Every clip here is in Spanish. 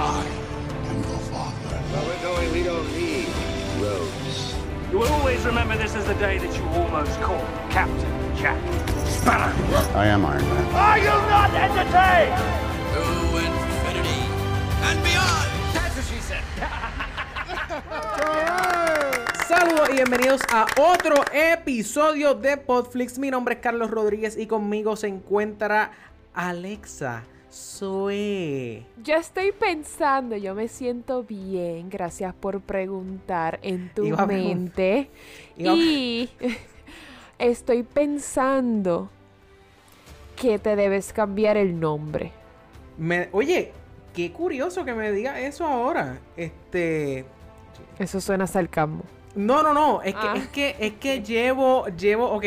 I am your father. Well, we're going, we don't need roads. You will always remember this as the day that you almost caught Captain Jack Sparrow. I am Iron Man. Are you not entertained? To infinity and beyond! That's what she said. Saludos y bienvenidos a otro episodio de Podflix. Mi nombre es Carlos Rodríguez y conmigo se encuentra Alexa Zoe. Yo estoy pensando, yo me siento bien, gracias por preguntar en tu Iba mente. Iba Y estoy pensando que te debes cambiar el nombre. Me- oye, qué curioso que me diga eso ahora. Este. Eso suena sarcasmo. No, no, no. Es que, Ah. es que, es que llevo, llevo, ok.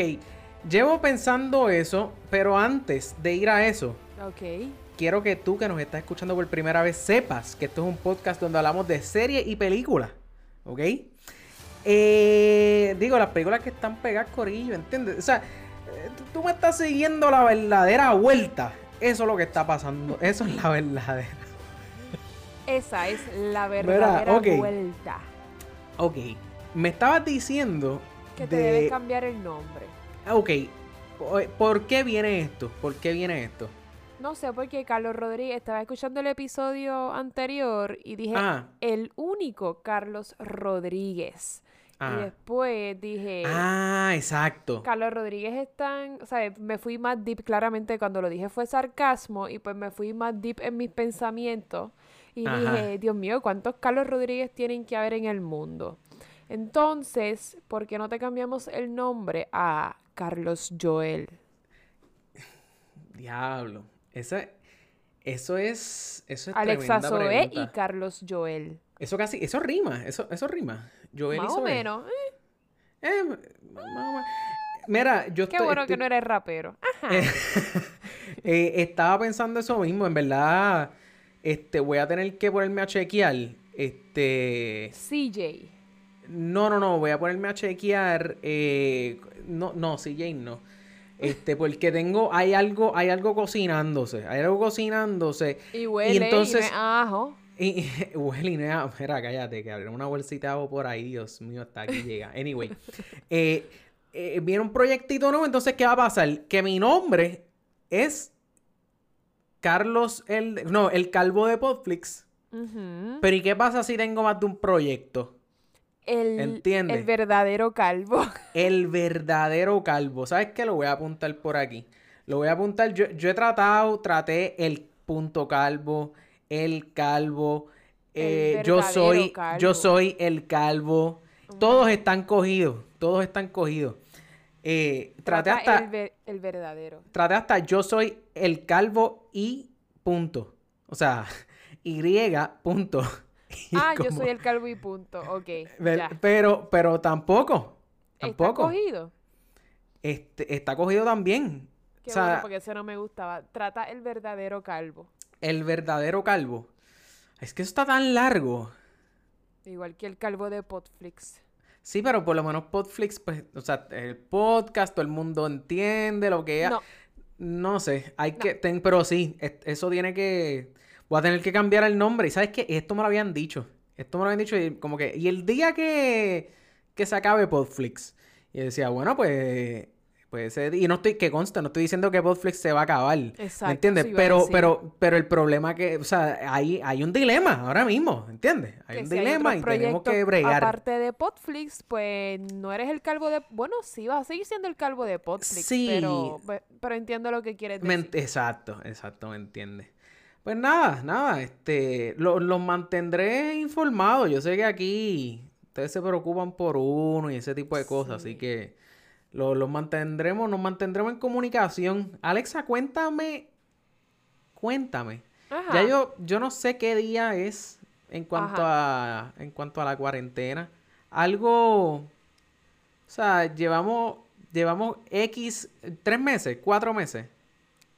Llevo pensando eso, pero antes de ir a eso, Ok. Quiero que tú que nos estás escuchando por primera vez sepas que esto es un podcast donde hablamos de series y películas. ¿Ok? Eh, digo, las películas que están pegadas corillo, ¿entiendes? O sea, eh, tú, me estás siguiendo la verdadera vuelta. Eso es lo que está pasando. Eso es la verdadera. Esa es la verdadera ok. vuelta. Ok. Me estabas diciendo. Que te de- debes cambiar el nombre. Ok. ¿Por- ¿Por qué viene esto? ¿Por qué viene esto? No sé porque Carlos Rodríguez estaba escuchando el episodio anterior y dije Ah. el único Carlos Rodríguez. Ah. Y después dije Ah, exacto. Carlos Rodríguez es tan, o sea, me fui más deep claramente cuando lo dije fue sarcasmo y pues me fui más deep en mis pensamientos y Ajá. dije, Dios mío, ¿cuántos Carlos Rodríguez tienen que haber en el mundo? Entonces, ¿por qué no te cambiamos el nombre a Carlos Joel? Diablo. Eso, eso es. Eso es Alexa Zoe y. Carlos Joel. Eso casi. Eso rima. Eso, eso rima. Joel y Más o Zoe. menos. eh, Eh, más o menos. Mira, yo qué estoy- bueno que no eres rapero. Ajá. Eh, eh, estaba pensando eso mismo. En verdad, este, voy a tener que ponerme a chequear. Este. CJ. No, no, no, voy a ponerme a chequear. eh, no, no, CJ no. Este, porque tengo, hay algo, hay algo cocinándose. Hay algo cocinándose. Y huele y, no entonces- es ajo. Y, huele y no es- Mira, cállate, que abrieron una bolsita de agua por ahí. Dios mío, hasta aquí llega. Anyway. eh, eh, viene un proyectito nuevo, entonces, ¿qué va a pasar? Que mi nombre es Carlos el... No, el calvo de Podflix. Pero ¿y qué pasa si tengo más de un proyecto? El, el verdadero calvo. El verdadero calvo. ¿Sabes qué? Lo voy a apuntar por aquí. Lo voy a apuntar. Yo, yo he tratado, traté el punto calvo, el calvo. El eh, yo soy, yo soy el calvo. Todos están cogidos. Todos están cogidos. Eh, traté hasta, el, ver- el verdadero. traté hasta yo soy el calvo y punto. O sea, y punto. Ah, yo soy el calvo y punto. Ok. Ya. Pero, pero tampoco. ¿Está Tampoco. cogido? Este, está cogido también. Qué o sea, bueno, porque ese no me gustaba. Trata el verdadero calvo. el verdadero calvo. Es que eso está tan largo. Igual que el calvo de Potflix. Sí, pero por lo menos Podflix, pues, o sea, el podcast, todo el mundo entiende lo que es. No. No sé, hay que, ten- pero sí, es- eso tiene que, voy a tener que cambiar el nombre. Y sabes qué, esto me lo habían dicho, esto me lo habían dicho y como que, y el día que, que se acabe Podflix, y yo decía, bueno, pues, pues, y no estoy, que consta, no estoy diciendo que Podflix se va a acabar, Exacto, ¿me entiendes? Pero, pero, pero el problema que, o sea, hay, hay un dilema ahora mismo, ¿entiendes? Hay Que un si dilema y tenemos que bregar. Aparte de Potflix, pues no eres el calvo de. Bueno, sí, vas a seguir siendo el calvo de Potflix. Sí. Pero, pe- pero entiendo lo que quieres decir. exacto, exacto, me entiende. Pues nada, nada, este, lo- los mantendré informados. Yo sé que aquí ustedes se preocupan por uno y ese tipo de cosas, así Sí. que lo- los mantendremos, nos mantendremos en comunicación. Alexa, cuéntame, cuéntame. Ajá. Ya yo, yo no sé qué día es en cuanto a, en cuanto a la cuarentena. Algo, o sea, llevamos, llevamos X, tres meses, cuatro meses.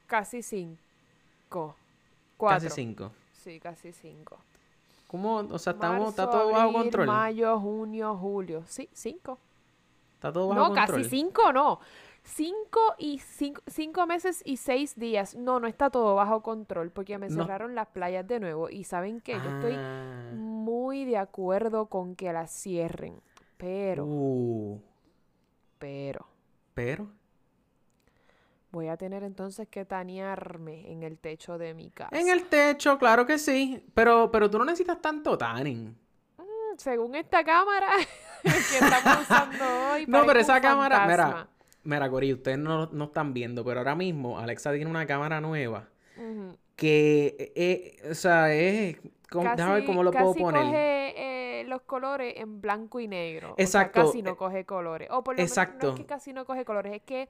Casi cinco. Cuatro. Casi cinco. Sí, casi cinco. ¿Cómo? O sea, estamos, está todo bajo control. Mayo, junio, julio. Sí, cinco. Está todo bajo No, control. casi cinco no. cinco y cinco, cinco meses y seis días. No, no está todo bajo control porque me No. cerraron las playas de nuevo. Y saben que yo estoy Ah. muy de acuerdo con que las cierren. Pero, Uh, pero, pero. Voy a tener entonces que tanearme en el techo de mi casa. En el techo, claro que sí. Pero, pero tú no necesitas tanto tanning. Según esta cámara que estamos usando hoy. No, pero esa cámara, mira, fantasma. mira, Cori, ustedes no, no están viendo, pero ahora mismo Alexa tiene una cámara nueva que, eh, o sea, es, ¿cómo- déjame ver cómo lo puedo casi poner. coge eh, los colores en blanco y negro. O sea, Exacto, casi no eh, coge colores. O por lo menos no exacto. es que casi no coge colores, es que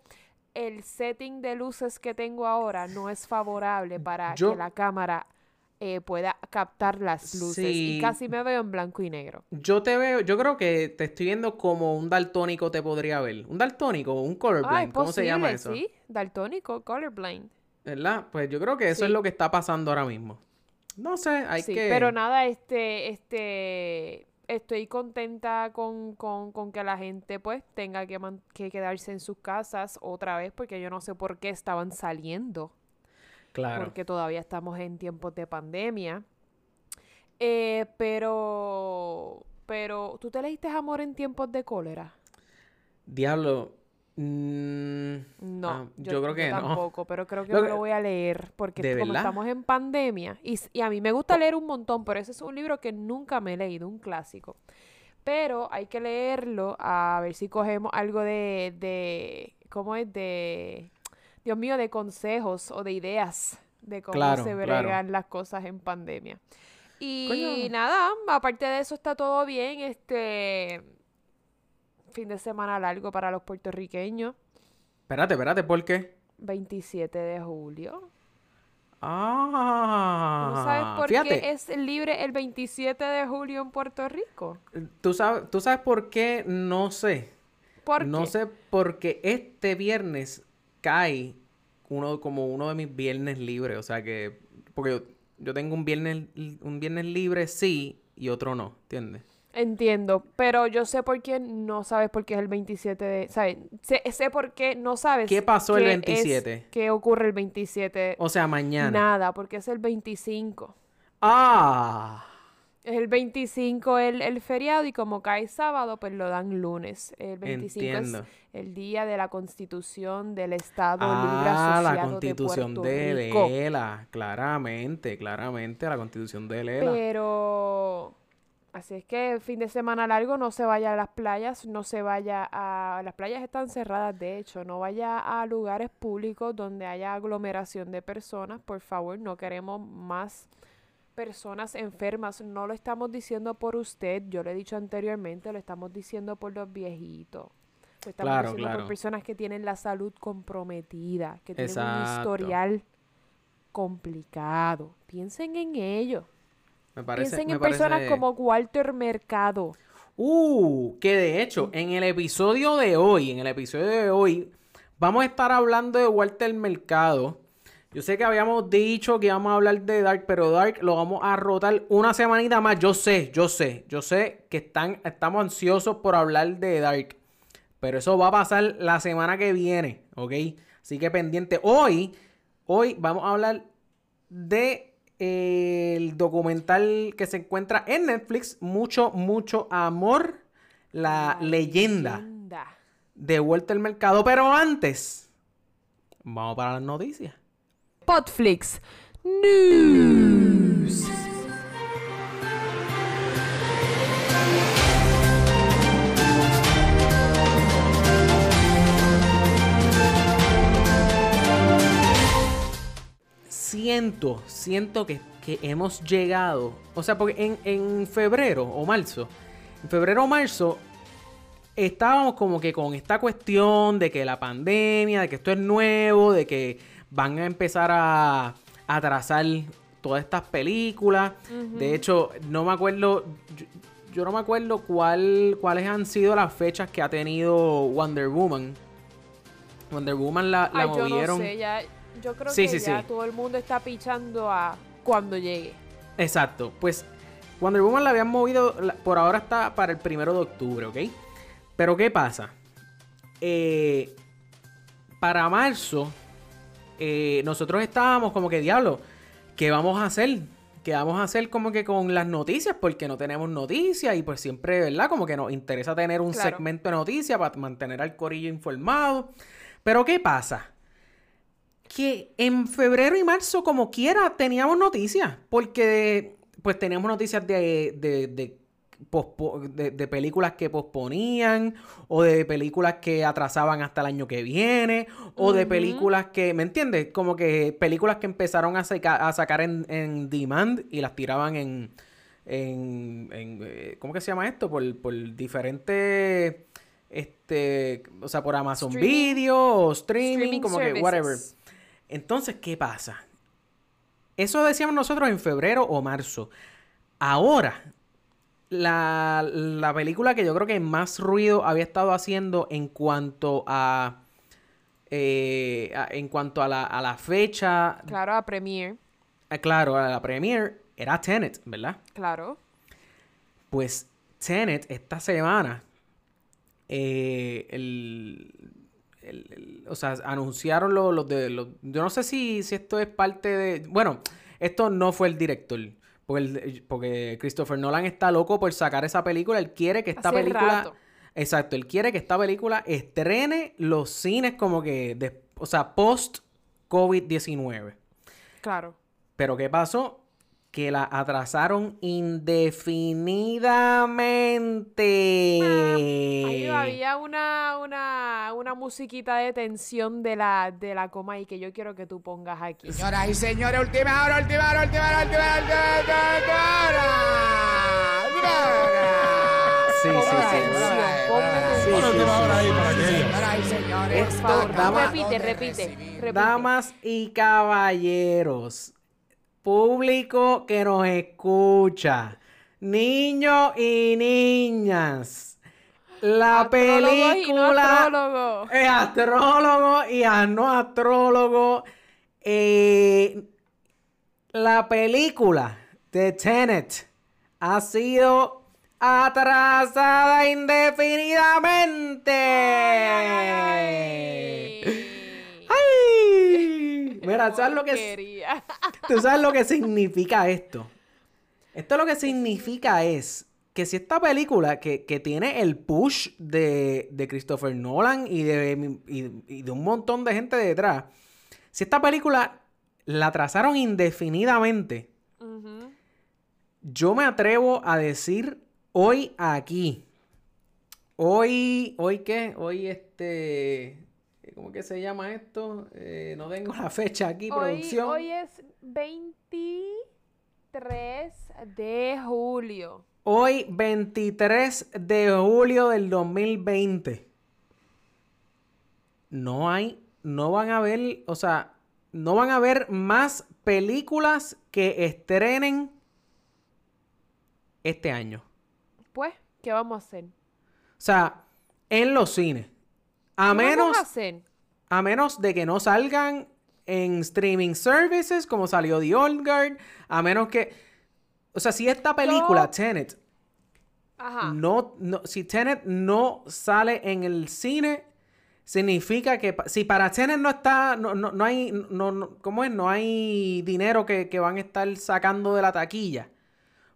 el setting de luces que tengo ahora no es favorable para Yo- que la cámara eh, pueda captar las luces. Sí. Y casi me veo en blanco y negro. Yo te veo, yo creo que te estoy viendo como un daltónico te podría ver. Un daltónico, un Ah, colorblind, ¿cómo se llama eso? Sí, daltónico, colorblind. ¿Verdad? Pues yo creo que eso Sí. es lo que está pasando ahora mismo. No sé, hay sí, que... pero nada, este, este, estoy contenta con, con, con que la gente pues tenga que, man- que quedarse en sus casas otra vez porque yo no sé por qué estaban saliendo, Claro. porque todavía estamos en tiempos de pandemia. Eh, pero, pero, ¿tú te leíste Amor en tiempos de cólera? Diablo. Mm, No, ah, yo, creo que no. tampoco, pero creo que Lo que- lo voy a leer porque ¿De como estamos en pandemia y, a mí me gusta leer un montón, pero ese es un libro que nunca me he leído, un clásico. Pero hay que leerlo a ver si cogemos algo de, de ¿cómo es? De, Dios mío, de consejos o de ideas de cómo Claro, se claro. bregan las cosas en pandemia. Y Coño. nada, aparte de eso está todo bien, este fin de semana largo para los puertorriqueños. Espérate, espérate, ¿por qué? 27 de julio. Ah, ¿Tú sabes por fíjate, qué es libre el 27 de julio en Puerto Rico? ¿tú sabes, tú sabes por qué no sé. ¿Por no qué? sé porque este viernes cae uno como uno de mis viernes libres, o sea que porque yo, yo tengo un viernes un viernes libre sí y otro no, ¿entiendes? Entiendo, pero yo sé por qué no sabes por qué es el 27 de... ¿Sabes? Sé, sé por qué no sabes ¿Qué pasó el qué 27? es- ¿Qué ocurre el 27? O sea, mañana. Nada, porque es el 25. Ah, Es el 25 el, el feriado y como cae sábado, pues lo dan lunes. El 25 Entiendo. es el día de la constitución del Estado Libre ah, la Asociado constitución de de, Puerto Rico. Lela, claramente, claramente la constitución de Lela. Pero así es que fin de semana largo no se vaya a las playas, no se vaya a las playas están cerradas de hecho, no vaya a lugares públicos donde haya aglomeración de personas, por favor, no queremos más personas enfermas, no lo estamos diciendo por usted, yo lo he dicho anteriormente, lo estamos diciendo por los viejitos. Lo estamos Claro, diciendo claro. por personas que tienen la salud comprometida, que tienen un historial complicado. Piensen en ello. Me parece, Piensen me en personas como Walter Mercado. Uh, que de hecho, en el episodio de hoy, en el episodio de hoy, vamos a estar hablando de Walter Mercado. Yo sé que habíamos dicho que íbamos a hablar de Dark, pero Dark lo vamos a rotar una semanita más. Yo sé, yo sé, yo sé que están, estamos ansiosos por hablar de Dark. Pero eso va a pasar la semana que viene, ¿ok? Así que pendiente. Hoy, hoy vamos a hablar de el documental que se encuentra en Netflix, Mucho, mucho amor, la leyenda leyenda. de Walter Mercado. Pero antes, vamos para las noticias. Podflix News. Siento, siento que, que hemos llegado. O sea, porque en, en febrero o marzo, en febrero o marzo, estábamos como que con esta cuestión de que la pandemia, de que esto es nuevo, de que van a empezar a, a trazar todas estas películas. De hecho, no me acuerdo, yo, yo no me acuerdo cuál, cuáles han sido las fechas que ha tenido Wonder Woman. Wonder Woman la, la Ay, yo movieron. no sé, ya, yo creo Sí, que sí, ya sí. todo el mundo está pichando a cuando llegue. Exacto, pues Wonder Woman la habían movido, por ahora está para el primero de octubre, ¿ok? Pero ¿qué pasa? Eh, para marzo, eh, nosotros estábamos como que, diablo, ¿qué vamos a hacer? ¿Qué vamos a hacer como que con las noticias? Porque no tenemos noticias y pues siempre, ¿verdad? Como que nos interesa tener un Claro. segmento de noticias para mantener al corillo informado. Pero ¿qué pasa? Que en febrero y marzo, como quiera, teníamos noticias. Porque pues teníamos noticias de, de, de, pospo- de- de películas que posponían, o de películas que atrasaban hasta el año que viene, o de películas que, ¿me entiendes? Como que películas que empezaron a, saca- a sacar en, en demand y las tiraban en, en, en, eh, ¿cómo que se llama esto? Por, por diferentes, este, o sea, por Amazon Streaming- Video o streaming, streaming como que whatever. Entonces, ¿qué pasa? Eso decíamos nosotros en febrero o marzo. Ahora, la, la película que yo creo que más ruido había estado haciendo en cuanto a. eh, a- en cuanto a la, a la fecha. Claro, a Premiere. ah, claro, a la premiere era Tenet, ¿verdad? Claro. Pues Tenet esta semana. eh, el, el- el- o sea, anunciaron los, de los. Yo no sé si, si esto es parte de. Bueno, esto no fue el director. Porque, el- porque Christopher Nolan está loco por sacar esa película. Él quiere que esta Hace película. rato. Exacto, él quiere que esta película estrene los cines como que. de- o sea, post COVID-19. Claro. Pero ¿qué pasó? Que la atrasaron indefinidamente. Ahí había una, una, una musiquita de tensión de la, de la coma y que yo quiero que tú pongas aquí. Señoras y señores, última hora, última hora, última hora, última hora, última hora, última hora. Sí, sí, sí. Sí. Señoras y señores, Esto, Por favor, dama- repite, repite, repite. Damas y caballeros, público que nos escucha, niños y niñas, la Astrólogos y no película... Eh, astrólogo y a no astrólogo. eh, la película de Tenet ha sido atrasada indefinidamente. ¡Ay! Mira, ¿sabes lo que. ¿Tú sabes lo que significa esto? Esto lo que significa es que si esta película que, que tiene el push de, de Christopher Nolan y de, y- y de un montón de gente detrás, si esta película la trazaron indefinidamente, yo me atrevo a decir hoy aquí, hoy, hoy qué, hoy este, ¿cómo que se llama esto? Eh, no tengo la fecha aquí, Hoy, producción. hoy es 23 de julio. Hoy, 23 de julio del 2020. No hay, no van a ver, o sea, no van a ver más películas que estrenen este año. Pues, ¿qué vamos a hacer? O sea, en los cines. A ¿Qué menos, vamos a hacer? a menos de que no salgan en streaming services como salió The Old Guard. A menos que, o sea, si esta película, Yo- Tenet, Ajá. no, no, si Tenet no sale en el cine, significa que si para Tenet no está, no, no, no hay, no, no- ¿cómo es? No hay dinero que, que van a estar sacando de la taquilla.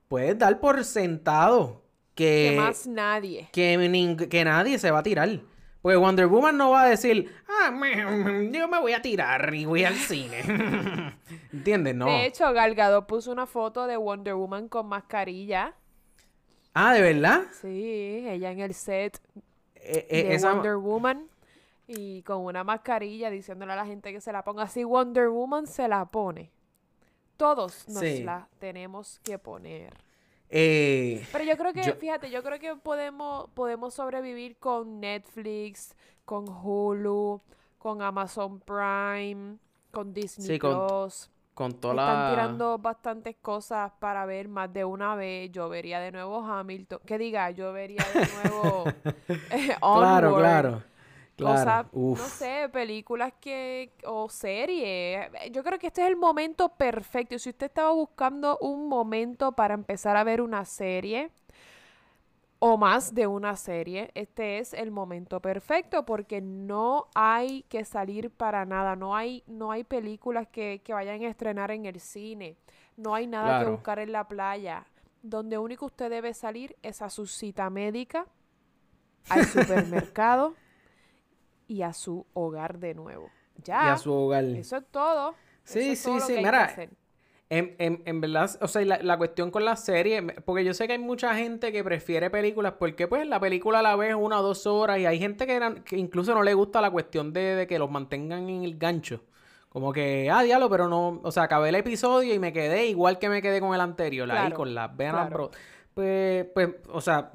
Puedes dar por sentado que, Que más nadie. que, que nadie se va a tirar. Porque Wonder Woman no va a decir, ah, me- yo me voy a tirar y voy al cine. ¿Entiendes? No. De hecho, Gal Gadot puso una foto de Wonder Woman con mascarilla. ah, ¿de verdad? Sí, ella en el set Eh, eh, de esa- Wonder Woman y con una mascarilla diciéndole a la gente que se la ponga. Si Wonder Woman se la pone, todos nos Sí. la tenemos que poner. Eh, Pero yo creo que, Yo- fíjate, yo creo que podemos, podemos sobrevivir con Netflix, con Hulu, con Amazon Prime, con Disney Sí, Plus. con toda Están la... tirando bastantes cosas para ver más de una vez. Yo vería de nuevo Hamilton. Que diga, yo vería de nuevo eh, Claro, claro. Claro. Cosas, Uf. no sé, películas que o series. Yo creo que este es el momento perfecto. Si usted estaba buscando un momento para empezar a ver una serie, o más de una serie, este es el momento perfecto porque no hay que salir para nada, no hay, no hay películas que, que vayan a estrenar en el cine, no hay nada que buscar en la playa. Donde único usted debe salir es a su cita médica, al supermercado y a su hogar de nuevo. Ya, Y a su hogar. eso es todo. Sí, es sí, todo sí, mira. En, en, en verdad, o sea, la, la cuestión con la serie, porque yo sé que hay mucha gente que prefiere películas porque pues la película la ves una o dos horas y hay gente que, eran- que incluso no le gusta la cuestión de, de que los mantengan en el gancho. Como que, ah, diablo, pero no, o sea, acabé el episodio y me quedé igual que me quedé con el anterior, ahí Claro, con las venas claro. Pues, pues, o sea,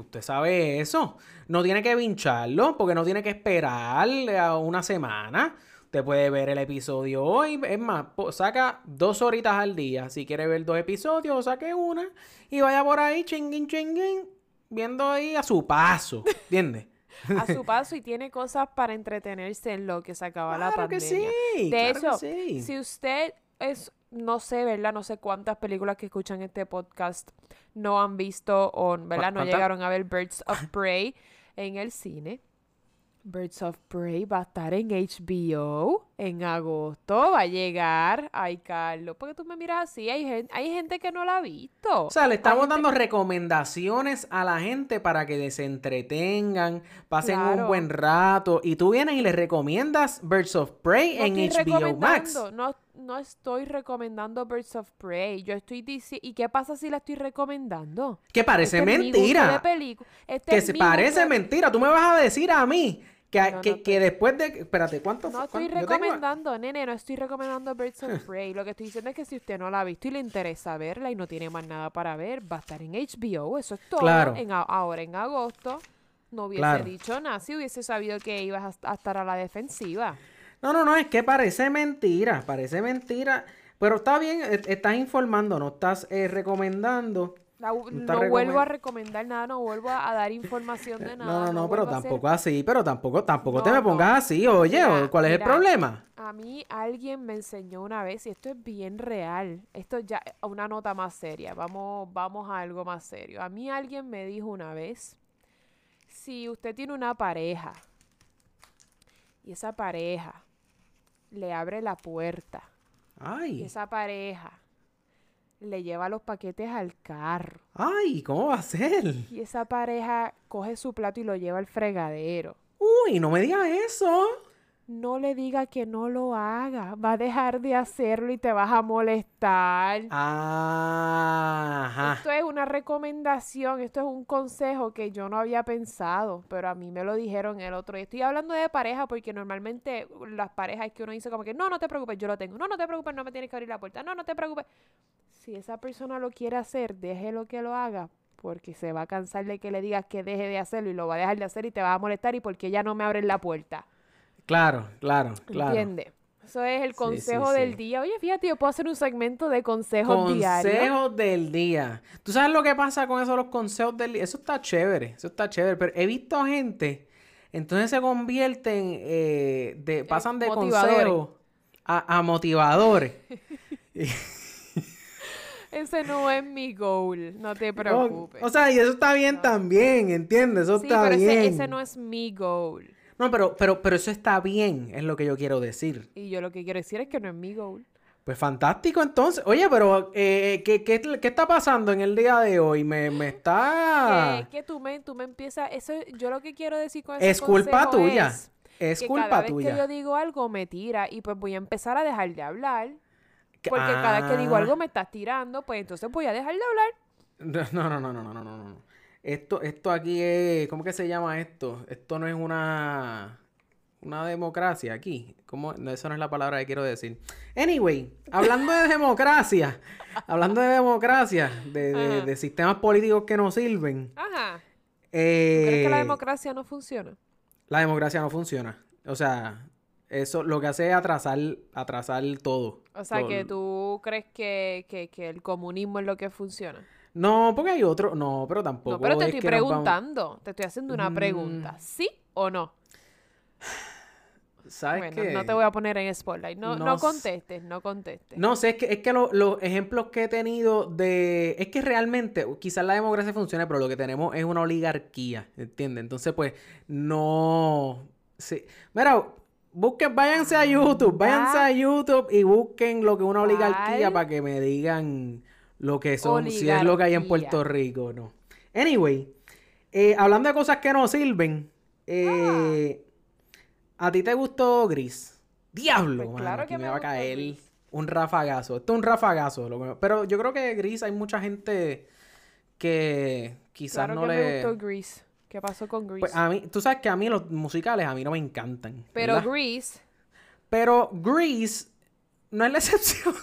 usted sabe eso. No tiene que vincharlo porque no tiene que esperar a una semana. Usted puede ver el episodio hoy. Es más, saca dos horitas al día. Si quiere ver dos episodios, saque una. Y vaya por ahí, chinguin, chinguin. Viendo ahí a su paso. ¿Entiendes? a su paso y tiene cosas para entretenerse en lo que se acaba la Claro que pandemia. sí, De claro que sí. si usted es, no sé, ¿verdad? No sé cuántas películas que escuchan este podcast no han visto o, ¿verdad? No llegaron a ver Birds of Prey en el cine. Birds of Prey va a estar en HBO en agosto, va a llegar. Ay, Carlos, ¿por qué tú me miras así? Hay gente, hay gente que no la ha visto. O sea, le estamos dando recomendaciones a la gente para que se entretengan, pasen un buen rato. Y tú vienes y le recomiendas Birds of Prey No en HBO Max. No, no estoy recomendando Birds of Prey. Yo estoy diciendo. ¿Y qué pasa si la estoy recomendando? Que parece Este es mi gusto mentira. de este Que es se mi parece gusto de- mentira. Tú me vas a decir a mí que, No, que, que después de... Espérate, ¿cuánto No estoy ¿Cuánto? Yo tengo- recomendando, nene, no estoy recomendando Birds of Prey. Lo que estoy diciendo es que si usted no la ha visto y le interesa verla y no tiene más nada para ver, va a estar en HBO. Eso es todo. Claro. En, ahora en agosto. No hubiese Claro. dicho nada si hubiese sabido que ibas a, a estar a la defensiva. No, no, no, es que parece mentira, parece mentira. Pero está bien, e- estás informando, no estás eh, recomendando. La- No vuelvo a recomen- recomendar nada, no vuelvo a, dar información de nada. No, no, no, pero a hacer- tampoco así, pero tampoco, tampoco te me pongas así, oye, Mira, ¿cuál es el problema? A mí alguien me enseñó una vez, y esto es bien real, esto ya una nota más seria, vamos, vamos a algo más serio. A mí alguien me dijo una vez, si usted tiene una pareja y esa pareja le abre la puerta Ay, esa pareja le lleva los paquetes al carro ay, ¿cómo va a ser? y esa pareja coge su plato y lo lleva al fregadero, Uy, no me digas eso. No le diga que no lo haga, va a dejar de hacerlo y te vas a molestar. Ah, Ajá. Esto es una recomendación, esto es un consejo que yo no había pensado, pero a mí me lo dijeron el otro día. Estoy hablando de pareja porque normalmente las parejas es que uno dice como que no, no te preocupes, yo lo tengo. No, no te preocupes, no me tienes que abrir la puerta. No, no te preocupes. Si esa persona lo quiere hacer, déjelo que lo haga, porque se va a cansar de que le digas que deje de hacerlo y lo va a dejar de hacer y te va a molestar y porque ya no me abren la puerta. Claro, claro, claro. ¿Entiendes? Eso es el consejo sí, del sí. día. Oye, fíjate, yo puedo hacer un segmento de consejos diarios. Consejos del día. ¿Tú sabes lo que pasa con eso, los consejos del día? Eso está chévere, eso está chévere. Pero he visto gente, entonces se convierten, eh, de, pasan de consejos a, a motivadores. Ese no es mi goal, no te preocupes. o sea, y eso está bien también, ¿entiendes? Eso está pero bien. ese, ese no es mi goal. No, pero, pero, pero eso está bien, es lo que yo quiero decir. Y yo lo que quiero decir es que no es mi goal. Pues fantástico, entonces. Oye, pero eh, ¿qué, qué, qué está pasando en el día de hoy? Me, me está... Que, que tú me, tú me empiezas, eso, yo lo que quiero decir con ese Es culpa tuya. es Es que culpa cada vez tuya. que yo digo algo me tira y pues voy a empezar a dejar de hablar. Que- Porque cada vez que digo Ah. algo me estás tirando, pues entonces voy a dejar de hablar. No, no, no, no, no, no, no, no. Esto, esto aquí es, ¿cómo que se llama esto? Esto no es una, una democracia aquí. ¿Cómo? No, esa no es la palabra que quiero decir. Anyway, hablando de democracia, hablando de democracia, de, de- sistemas políticos que no sirven. Ajá. ¿Tú eh, crees que la democracia no funciona? la democracia no funciona. O sea, eso lo que hace es atrasar, atrasar todo. O sea, que tú crees que, que, que el comunismo es lo que funciona. No, porque hay otro. No, pero tampoco. No, pero te es estoy vamos- preguntando. Te estoy haciendo una pregunta. Mm. ¿Sí o no? ¿Sabes Bueno, qué? no te voy a poner en spotlight. No, No contestes, no contestes. No sé, es que, es que lo- los ejemplos que he tenido de... Es que realmente, quizás la democracia funcione, pero lo que tenemos es una oligarquía, ¿entiendes? Entonces, pues, no... Sí. Mira, busquen, váyanse a YouTube, váyanse a YouTube y busquen lo que es una oligarquía para que me digan lo que son, si es lo que hay en. Puerto Rico o no. Anyway, eh, hablando de cosas que no sirven, eh, ¿a ti te gustó Gris? Diablo, Pues claro que me me va a caer Gris. un rafagazo. Esto es un rafagazo. lo que- Pero yo creo que Gris hay mucha gente que quizás claro no que le... me gustó Grease. ¿Qué pasó con Grease? Pues a mí, tú sabes que a mí los musicales a mí no me encantan. Pero ¿verdad? Grease... Pero Grease no es la excepción.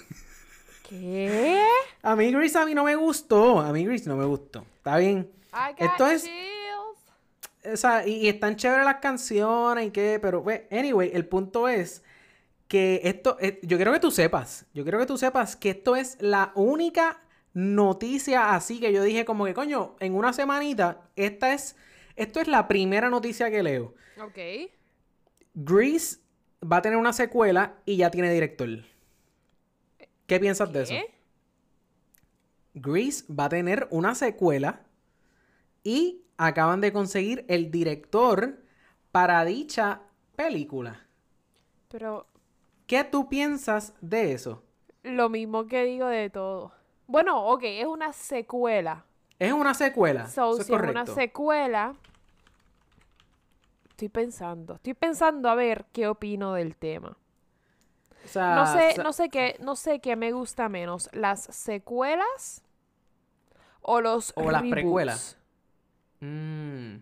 ¿Qué? A mí Grease a mí no me gustó. A mí Grease no me gustó. Está bien. Esto es-. O sea, y, y están chéveres las canciones y qué, pero pues, anyway, el punto es que esto, eh, yo quiero que tú sepas, yo quiero que tú sepas que esto es la única noticia así que yo dije como que, coño, en una semanita, esta es, esto es la primera noticia que leo. Ok. Grease va a tener una secuela y ya tiene director. ¿Qué piensas de eso? Grease va a tener una secuela y acaban de conseguir el director para dicha película. Pero ¿Qué tú piensas de eso? lo mismo que digo de todo. Bueno, ok, es una secuela. Es una secuela. So, eso es si es correcto. una secuela. Estoy pensando. Estoy pensando a ver qué opino del tema. O sea, No sé, no sé qué, no sé qué me gusta menos, las secuelas o los O las precuelas. Mm.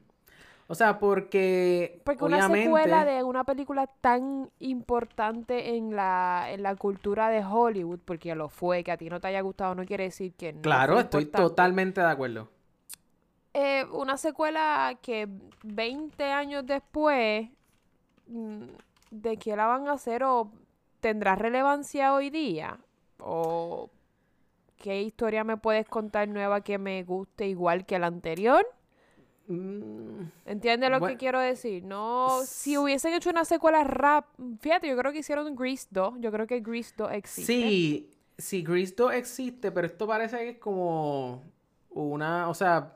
O sea, porque, Porque una secuela de una película tan importante en la, en la cultura de Hollywood, porque lo fue, que a ti no te haya gustado, no quiere decir que no. Claro, estoy importante. totalmente de acuerdo. Eh, una secuela que 20 años después, mm, ¿de qué la van a hacer? ¿O tendrá relevancia hoy día? ¿O qué historia me puedes contar nueva que me guste igual que la anterior? Mm, ¿Entiendes lo que quiero decir? No, si hubiesen hecho una secuela rap, fíjate, yo creo que hicieron Grease 2, yo creo que Grease 2 existe. Sí, sí, Grease 2 existe, pero esto parece que es como una, o sea,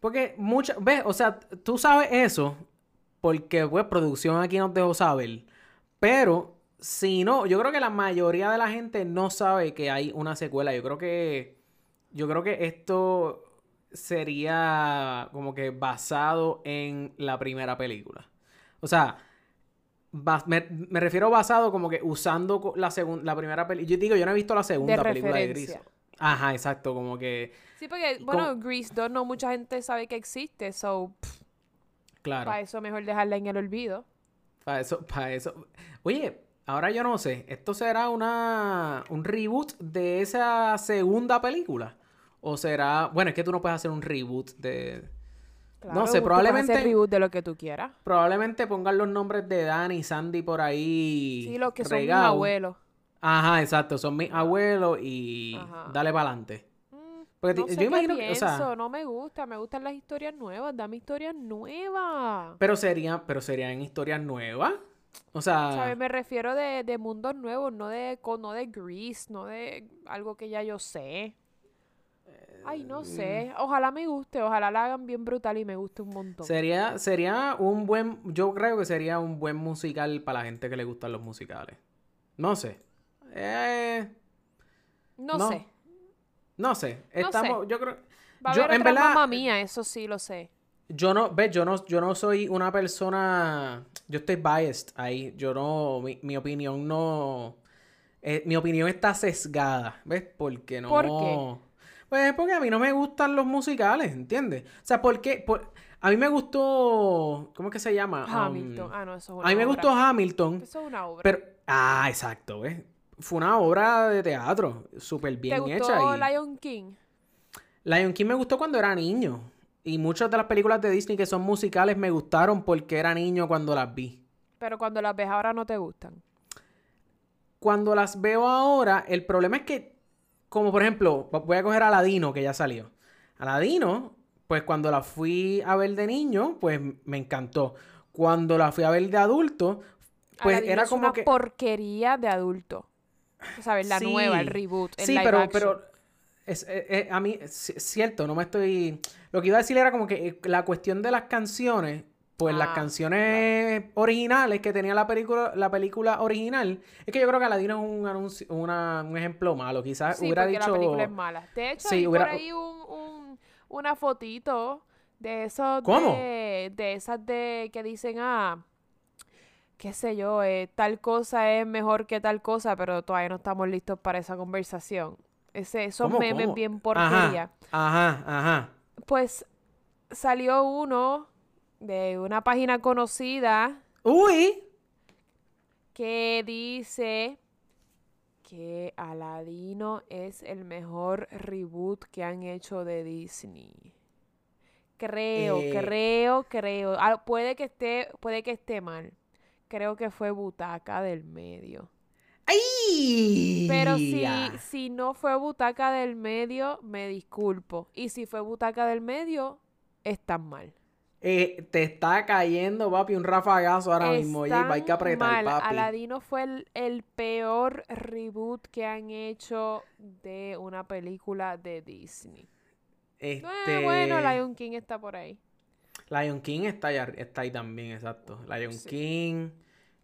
porque muchas, ves, o sea, tú sabes eso, porque pues producción aquí nos dejó saber, pero si no, yo creo que la mayoría de la gente no sabe que hay una secuela, yo creo que, yo creo que esto sería como que basado en la primera película. O sea, bas- me, me refiero basado como que usando la segunda, la primera película. Yo digo, yo no he visto la segunda película de Gris. Ajá, exacto, como que, Sí, porque, bueno, Grease 2 no mucha gente sabe que existe, so, pff, claro, para eso mejor dejarla en el olvido. para eso, para eso. Oye, ahora yo no sé, ¿esto será una un reboot de esa segunda película? O será, bueno, es que tú no puedes hacer un reboot de Claro, no sé, puedes hacer probablemente reboot de lo que tú quieras. probablemente pongan los nombres de Danny y Sandy por ahí Sí, los que son mis abuelos. Ajá, exacto, son mis abuelos y Ajá. dale para adelante. Mm, Porque no ti- sé yo qué imagino que, o sea, pienso, no me gusta, me gustan las historias nuevas, dame historias nuevas. pero serían, pero serían historias nuevas. O sea, ¿Sabes? Me refiero de, de mundos nuevos, no de, no de Grease, no de algo que ya yo sé. Ay, no sé. Ojalá me guste, ojalá la hagan bien brutal y me guste un montón. sería, sería un buen, yo creo que sería un buen musical para la gente que le gustan los musicales. No sé. Eh, No, no. sé. no sé. Estamos, yo creo, Va a yo, haber en otra verdad, mamá mía, eso sí lo sé. Yo no, ves, yo no, yo no soy una persona, yo estoy biased ahí. Yo no, mi, mi opinión no, eh, mi opinión está sesgada, ¿ves? Porque no. ¿Por qué? Pues porque a mí no me gustan los musicales, ¿entiendes? O sea, porque por, a mí me gustó, ¿cómo es que se llama? Um, Hamilton. Ah, no, eso es una a mí me obra. gustó Hamilton, Eso es una obra. pero ah, exacto, ¿ves? Fue una obra de teatro súper ¿Te bien gustó hecha y Lion King? Lion King me gustó cuando era niño y muchas de las películas de Disney que son musicales me gustaron porque era niño cuando las vi. Pero cuando las ves ahora no te gustan. Cuando las veo ahora, el problema es que, como por ejemplo, voy a coger a Aladino, que ya salió. Aladino, pues cuando la fui a ver de niño, pues me encantó. Cuando la fui a ver de adulto, Pues Aladdin era es como una que... porquería de adulto. ¿Sabes? La Sí. nueva, el reboot, el Sí, live pero, action. pero es, eh, eh, a mí, es cierto, no me estoy... Lo que iba a decir era como que eh, la cuestión de las canciones, pues las Ah, canciones originales que tenía la película, la película original, es que yo creo que Aladdin es un anuncio, una- un ejemplo malo. Quizás Sí, hubiera dicho... la película es mala. De hecho, Sí, hay hubiera- por ahí un, un- una fotito de esos ¿Cómo? de, de esas de que dicen, ah, qué sé yo, eh, tal cosa es mejor que tal cosa, pero todavía no estamos listos para esa conversación. Ese, esos ¿Cómo, memes cómo? bien porquería. Ajá, ajá, ajá. Pues salió uno de una página conocida Uy, que dice que Aladino es el mejor reboot que han hecho de Disney. Creo, Eh. creo, creo. Ah, puede que esté, puede que esté mal. Creo que fue Butaca del Medio. ¡Ay! Pero si, si no fue Butaca del Medio, me disculpo. Y si fue Butaca del Medio, están mal. Eh, te está cayendo, papi, un rafagazo ahora mismo. Ya, hay que apretar, mal. papi. Aladino fue el, el peor reboot que han hecho de una película de Disney. Eh, Este... bueno, Lion King está por ahí. Lion King está, allá- está ahí también, exacto. Lion Sí. King.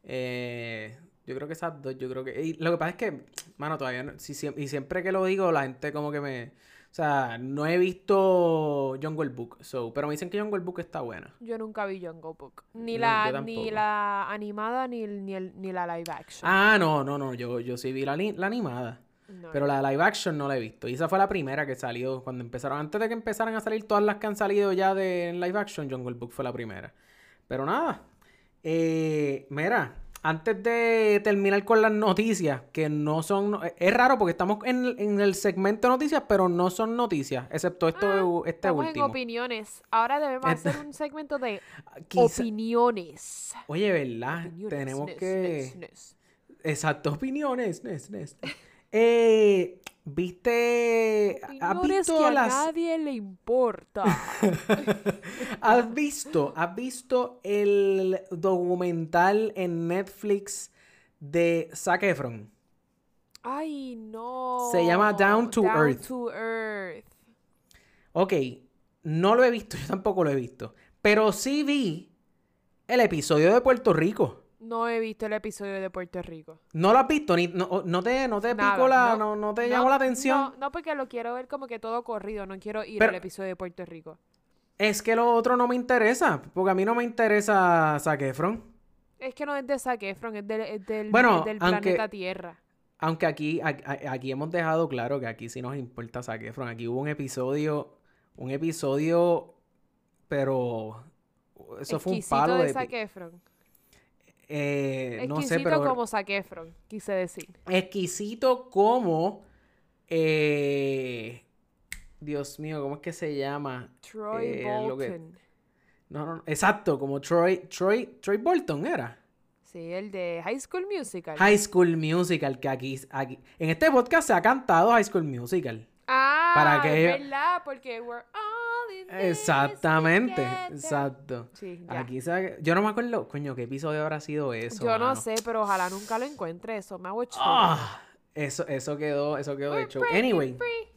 eh, yo creo que esas dos, yo creo que. y lo que pasa es que, mano, todavía no. si siem- y siempre que lo digo, la gente como que me. O sea, no he visto Jungle Book. So, pero me dicen que Jungle Book está buena. Yo nunca vi Jungle Book. Ni, No, la, ni la animada ni, ni, el- ni la live action. Ah, no, no, no. Yo, yo sí vi la, la animada. No, Pero la live action no la he visto. Y esa fue la primera que salió cuando empezaron. Antes de que empezaran a salir todas las que han salido ya de live action, Jungle Book fue la primera. Pero nada. Eh, mira, antes de terminar con las noticias, que no son. Es raro porque estamos en, en el segmento de noticias, pero no son noticias, excepto esto, este Ah, Estamos último. en opiniones. Ahora debemos Este- hacer un segmento de Quizá- opiniones. Oye, ¿verdad? Opiniones, Tenemos nes, que. nes, nes. Exacto, opiniones. nes, nes. Eh, ¿Viste? ¿Has visto que a las. nadie le importa. ¿Has visto? ¿Has visto el documental en Netflix de Zac Efron? Ay, no. Se llama Down to Down Earth. to Earth. Ok, no lo he visto, yo tampoco lo he visto. Pero sí vi el episodio de Puerto Rico. No he visto el episodio de Puerto Rico. ¿No lo has visto? Ni, no, no te, no te Nada, picó la... no, No, te llamó la atención? No, no, porque lo quiero ver como que todo corrido. No quiero ir Pero- al episodio de Puerto Rico. Es que lo otro no me interesa. Porque a mí no me interesa Zac Efron. Es que no es de Zac Efron, es del, es del, Bueno, es del aunque- planeta Tierra. Aunque aquí, aquí hemos dejado claro que aquí sí nos importa Zac Efron. Aquí hubo un episodio, un episodio, pero eso fue un palo de de... Zac Efron. Eh, no sé, Exquisito pero como Zac Efron, quise decir. exquisito como... eh, Dios mío, ¿cómo es que se llama? Troy Eh, lo que- Bolton. No, no, no, exacto, como Troy, Troy, Troy Bolton era. Sí, el de High School Musical. High School Musical, que aquí, aquí, en este podcast se ha cantado High School Musical. ah, para que- es verdad, porque we're this Exactamente, exacto. Sí. Aquí se- yo no me acuerdo, coño, qué episodio habrá sido eso. Yo no sé, pero ojalá nunca lo encuentre. Eso me hago. Ah, eso, eso quedó, eso quedó We're hecho. Anyway, free.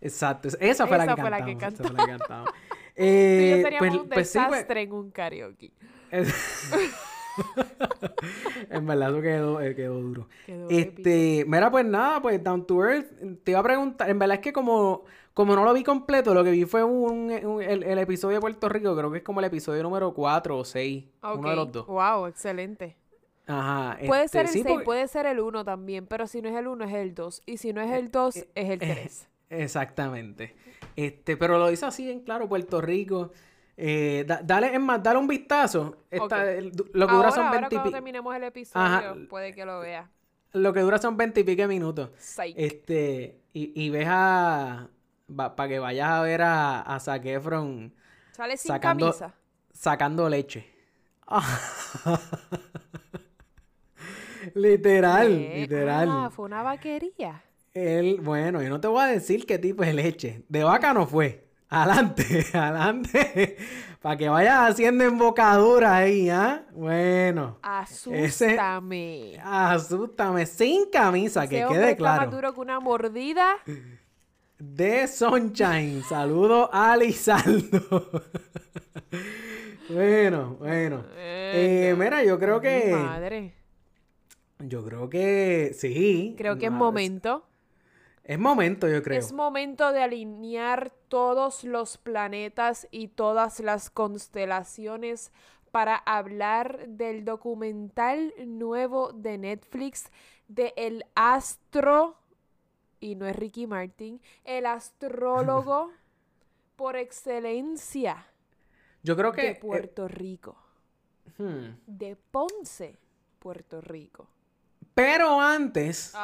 exacto. Esa fue la Esa que fue la cantamos. esa fue la que cantamos. Eh, Tú y yo seríamos pues- un pues sí, pues- desastre en un karaoke. en verdad, eso quedó, eh, quedó duro. Quedó épico. Este, mira, pues nada, pues Down to Earth, te iba a preguntar, en verdad es que como, como no lo vi completo, lo que vi fue un, un- el, el episodio de Puerto Rico, creo que es como el episodio número 4 o 6, uno de los dos. Wow, excelente. Ajá. Puede este, ser el sí, 6, porque- puede ser el 1 también, pero si no es el 1 es el 2. Y si no es el 2, es el 3. Exactamente. Este, pero lo dice así en claro, Puerto Rico. Eh, da- dale, es más, dale un vistazo. Esta- Ok. el- lo que dura ahora, son ahora 20 y cuando terminemos el episodio, Ajá. puede que lo vea. Lo que dura son 20 y pico minutos. Psych. Este, y, y ves a. para que vayas a ver a, a Zac Efron Sale sin sacando- camisa. sacando leche. literal, ¿Qué? literal. Ah, fue una vaquería. Él, bueno, yo no te voy a decir qué tipo de leche. De vaca no fue. Adelante, adelante. Para que vayas haciendo embocadura ahí, ¿ah? Bueno. Asústame. Asústame. Sin camisa, Ese que quede está más claro. duro que una mordida. De Sunshine. Saludo a Lizardo. bueno, bueno. Eh, mira, yo creo que. Madre. Yo creo que sí. Creo que es Ma- momento. Es momento, yo creo. Es momento de alinear todos los planetas y todas las constelaciones para hablar del documental nuevo de Netflix de El Astro, y no es Ricky Martin, el astrólogo por excelencia Yo creo que. de eh, Puerto Rico, hmm. de Ponce, Puerto Rico. Pero antes.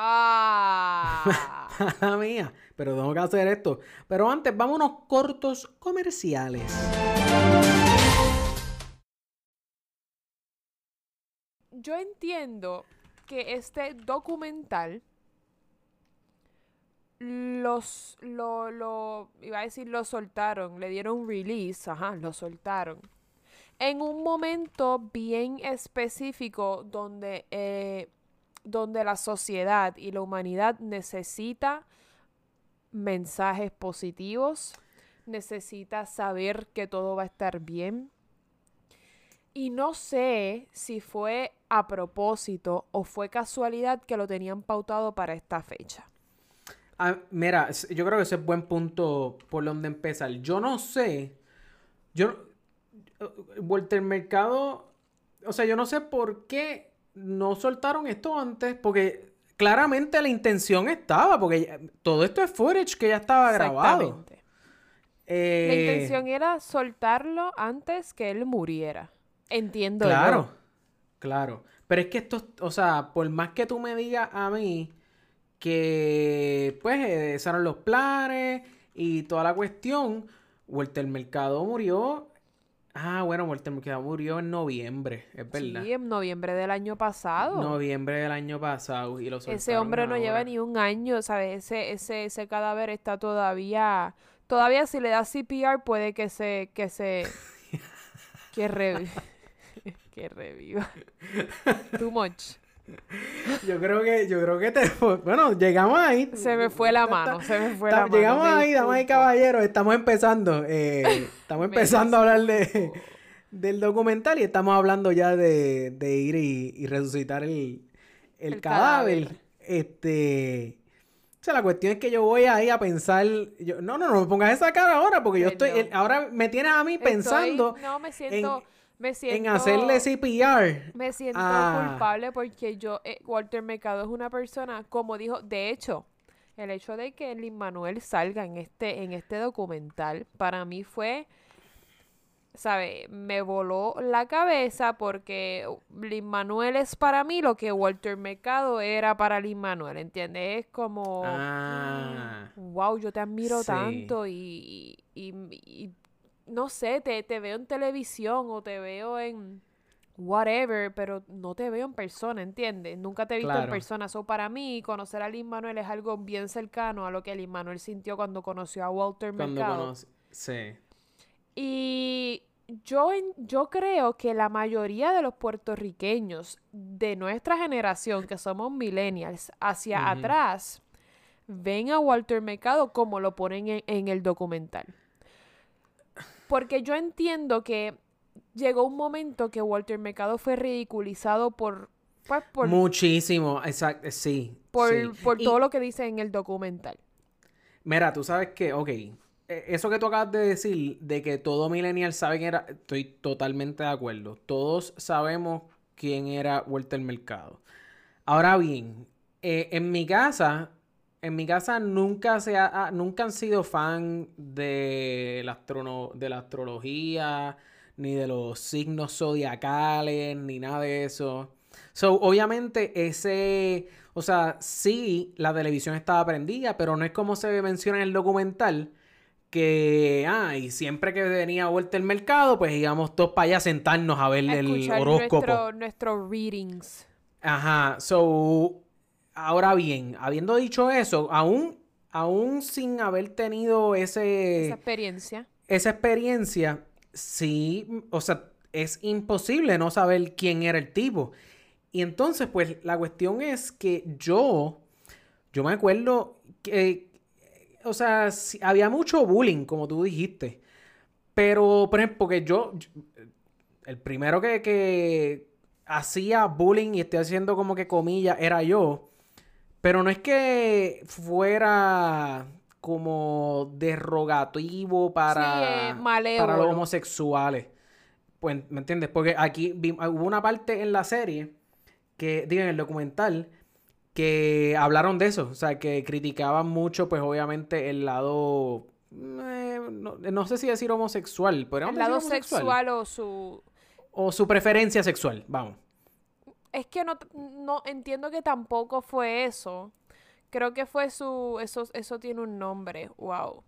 Ah. Mía, pero tengo que hacer esto. Pero antes, vamos a unos cortos comerciales. Yo entiendo que este documental los lo, lo iba a decir lo soltaron, le dieron release, ajá, lo soltaron. En un momento bien específico donde eh, donde la sociedad y la humanidad necesita mensajes positivos, necesita saber que todo va a estar bien. Y no sé si fue a propósito o fue casualidad que lo tenían pautado para esta fecha. Ah, mira, yo creo que ese es buen punto por donde empezar. Yo no sé. Yo. eh, Walter Mercado. O sea, yo no sé por qué no soltaron esto antes. Porque claramente la intención estaba. Porque todo esto es footage que ya estaba grabado. Exactamente. La Eh, intención era soltarlo antes que él muriera. Entiendo Claro, yo. claro. Pero es que esto, o sea, por más que tú me digas a mí que, pues, eh, esos eran los planes y toda la cuestión, Walter Mercado murió. Ah, bueno, Walter Mercado murió en noviembre, es verdad. Sí, en noviembre del año pasado. Noviembre del año pasado y lo Ese hombre no lleva ni un año, ¿sabes? Ese, ese, ese cadáver está todavía. Todavía si le da CPR puede que se. que se. que reviva. que reviva. Too much. Yo creo que, yo creo que te, bueno, llegamos ahí. Se me fue la mano, se me fue la mano. Llegamos ahí, damas y caballeros, estamos empezando. eh, estamos empezando a hablar de, del documental y estamos hablando ya de, de ir y, y resucitar el, el El cadáver. cadáver. Este. O sea, la cuestión es que yo voy ahí a pensar. yo- no, no, no me pongas esa cara ahora, porque yo Pues estoy. ahora me tienes a mí Estoy- pensando no, me siento. Me siento. en hacerle CPR. Me siento Ah. culpable porque yo, eh, Walter Mercado es una persona, como dijo, de hecho, el hecho de que Lin Manuel salga en este, en este documental, para mí fue, ¿sabe? Me voló la cabeza porque Lin Manuel es para mí lo que Walter Mercado era para Lin Manuel, ¿entiendes? Es como, Ah. wow, yo te admiro Sí. tanto y, y- y- no sé, te, te veo en televisión o te veo en whatever, pero no te veo en persona, ¿entiendes? Nunca te he visto en persona. So, para mí, conocer a Lin Manuel es algo bien cercano a lo que Lin Manuel sintió cuando conoció a Walter Cuando Mercado. conoce. Sí. Y yo, yo creo que la mayoría de los puertorriqueños de nuestra generación, que somos millennials, hacia atrás, ven a Walter Mercado como lo ponen en, en el documental. Porque yo entiendo que llegó un momento que Walter Mercado fue ridiculizado por, pues, por, Muchísimo, exacto, sí. por, sí. por Y- todo lo que dice en el documental. Mira, tú sabes que, ok, e- eso que tú acabas de decir, de que todo millennial sabe quién era, estoy totalmente de acuerdo. Todos sabemos quién era Walter Mercado. Ahora bien, eh, en mi casa, en mi casa nunca se ha- nunca han sido fan de la, astrono- de la astrología, ni de los signos zodiacales, ni nada de eso. So, obviamente, ese. O sea, sí, la televisión estaba prendida, pero no es como se menciona en el documental. Que, ah, y siempre que venía vuelta el mercado, pues íbamos todos para allá a sentarnos a ver A el horóscopo. nuestro- nuestros readings. Ajá, so, ahora bien, habiendo dicho eso, aún aún sin haber tenido ese, Esa experiencia. esa experiencia, sí, o sea, es imposible no saber quién era el tipo. Y entonces, pues, la cuestión es que yo, yo me acuerdo que, o sea, había mucho bullying, como tú dijiste. Pero, por ejemplo, que yo, yo- el primero que, que hacía bullying y estoy haciendo como que comillas era yo. Pero no es que fuera como derogativo para, Sí, para los homosexuales. Pues, ¿me entiendes? Porque aquí vi- hubo una parte en la serie que, digo, en el documental, que hablaron de eso. O sea, que criticaban mucho, pues, obviamente, el lado... eh, no, no sé si decir homosexual. ¿podríamos El lado homosexual? sexual o su... O su preferencia sexual, vamos. Es que no, no entiendo que tampoco fue eso. Creo que fue su... Eso, eso tiene un nombre. Wow.